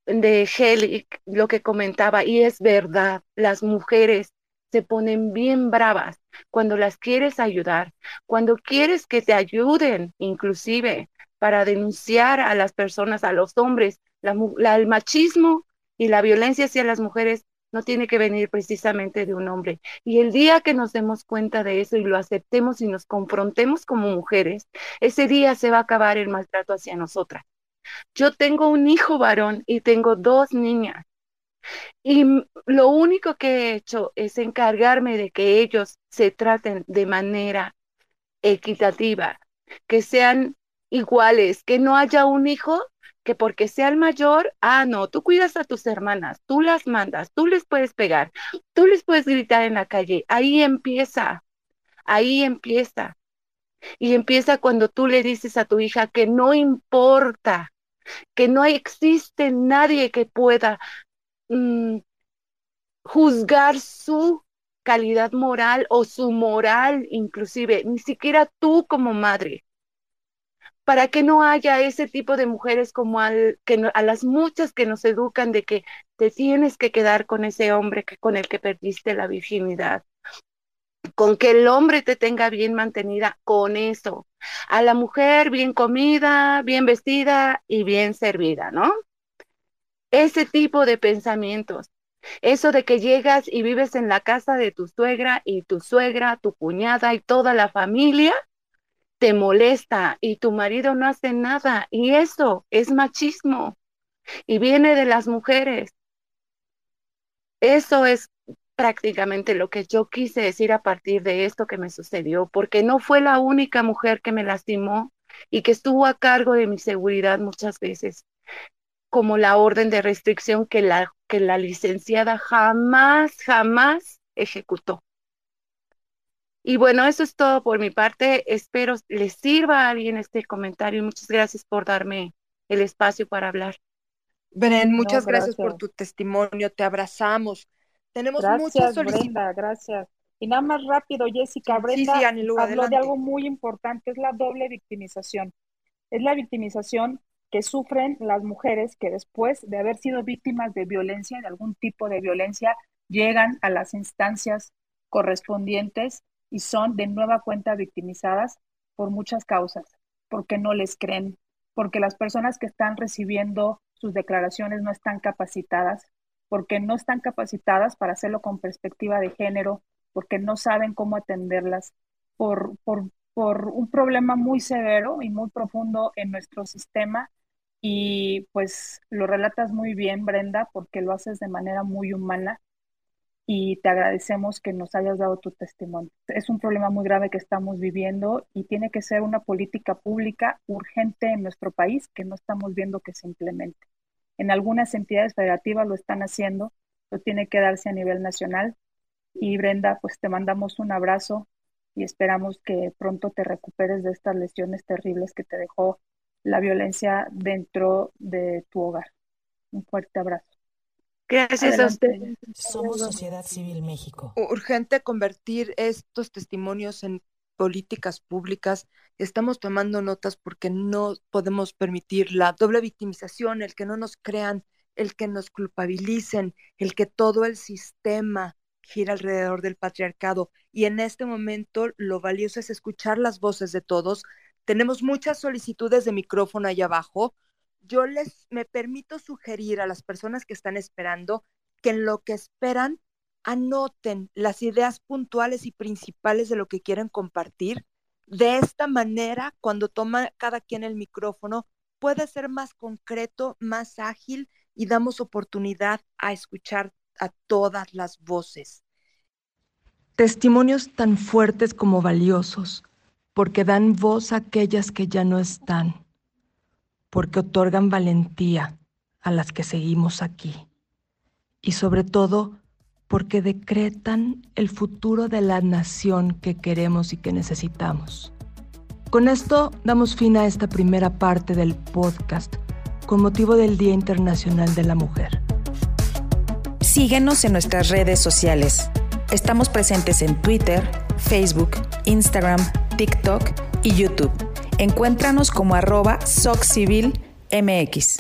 de Heli, lo que comentaba, y es verdad, las mujeres se ponen bien bravas cuando las quieres ayudar, cuando quieres que te ayuden, inclusive para denunciar a las personas, a los hombres, el machismo y la violencia hacia las mujeres no tiene que venir precisamente de un hombre. Y el día que nos demos cuenta de eso y lo aceptemos y nos confrontemos como mujeres, ese día se va a acabar el maltrato hacia nosotras. Yo tengo un hijo varón y tengo dos niñas. Y lo único que he hecho es encargarme de que ellos se traten de manera equitativa, que sean iguales, que no haya un hijo que porque sea el mayor, ah, no, tú cuidas a tus hermanas, tú las mandas, tú les puedes pegar, tú les puedes gritar en la calle. Ahí empieza, ahí empieza. Y empieza cuando tú le dices a tu hija que no importa, que no existe nadie que pueda mm, juzgar su calidad moral o su moral inclusive, ni siquiera tú como madre para que no haya ese tipo de mujeres como al, que a las muchas que nos educan de que te tienes que quedar con ese hombre que, con el que perdiste la virginidad. Con que el hombre te tenga bien mantenida, con eso. A la mujer bien comida, bien vestida y bien servida, ¿no? Ese tipo de pensamientos. Eso de que llegas y vives en la casa de tu suegra y tu suegra, tu cuñada y toda la familia te molesta y tu marido no hace nada. Y eso es machismo y viene de las mujeres. Eso es prácticamente lo que yo quise decir a partir de esto que me sucedió, porque no fue la única mujer que me lastimó y que estuvo a cargo de mi seguridad muchas veces, como la orden de restricción que la, que la licenciada jamás, jamás ejecutó. Y bueno, eso es todo por mi parte. Espero les sirva a alguien este comentario. Muchas gracias por darme el espacio para hablar. Bren, muchas gracias. por tu testimonio. Te abrazamos. Tenemos muchas solicitudes. gracias. Y nada más rápido, Jessica, Brenda sí, habló de algo muy importante, es la doble victimización. Es la victimización que sufren las mujeres que después de haber sido víctimas de violencia, de algún tipo de violencia, llegan a las instancias correspondientes y son de nueva cuenta victimizadas por muchas causas, porque no les creen, porque las personas que están recibiendo sus declaraciones no están capacitadas, porque no están capacitadas para hacerlo con perspectiva de género, porque no saben cómo atenderlas, por, por, por un problema muy severo y muy profundo en nuestro sistema. Y pues lo relatas muy bien, Brenda, porque lo haces de manera muy humana y te agradecemos que nos hayas dado tu testimonio. Es un problema muy grave que estamos viviendo y tiene que ser una política pública urgente en nuestro país que no estamos viendo que se implemente. En algunas entidades federativas lo están haciendo, pero tiene que darse a nivel nacional. Y Brenda, pues te mandamos un abrazo y esperamos que pronto te recuperes de estas lesiones terribles que te dejó la violencia dentro de tu hogar. Un fuerte abrazo. Gracias a usted. Somos Sociedad Civil México. Urgente convertir estos testimonios en políticas públicas. Estamos tomando notas porque no podemos permitir la doble victimización, el que no nos crean, el que nos culpabilicen, el que todo el sistema gira alrededor del patriarcado. Y en este momento lo valioso es escuchar las voces de todos. Tenemos muchas solicitudes de micrófono ahí abajo yo les me permito sugerir a las personas que están esperando que en lo que esperan anoten las ideas puntuales y principales de lo que quieren compartir. De esta manera, cuando toma cada quien el micrófono, puede ser más concreto, más ágil y damos oportunidad a escuchar a todas las voces. Testimonios tan fuertes como valiosos, porque dan voz a aquellas que ya no están, porque otorgan valentía a las que seguimos aquí y sobre todo porque decretan el futuro de la nación que queremos y que necesitamos. Con esto damos fin a esta primera parte del podcast con motivo del Día Internacional de la Mujer. Síguenos en nuestras redes sociales. Estamos presentes en Twitter, Facebook, Instagram, TikTok y YouTube. Encuéntranos como arroba SocCivilMX.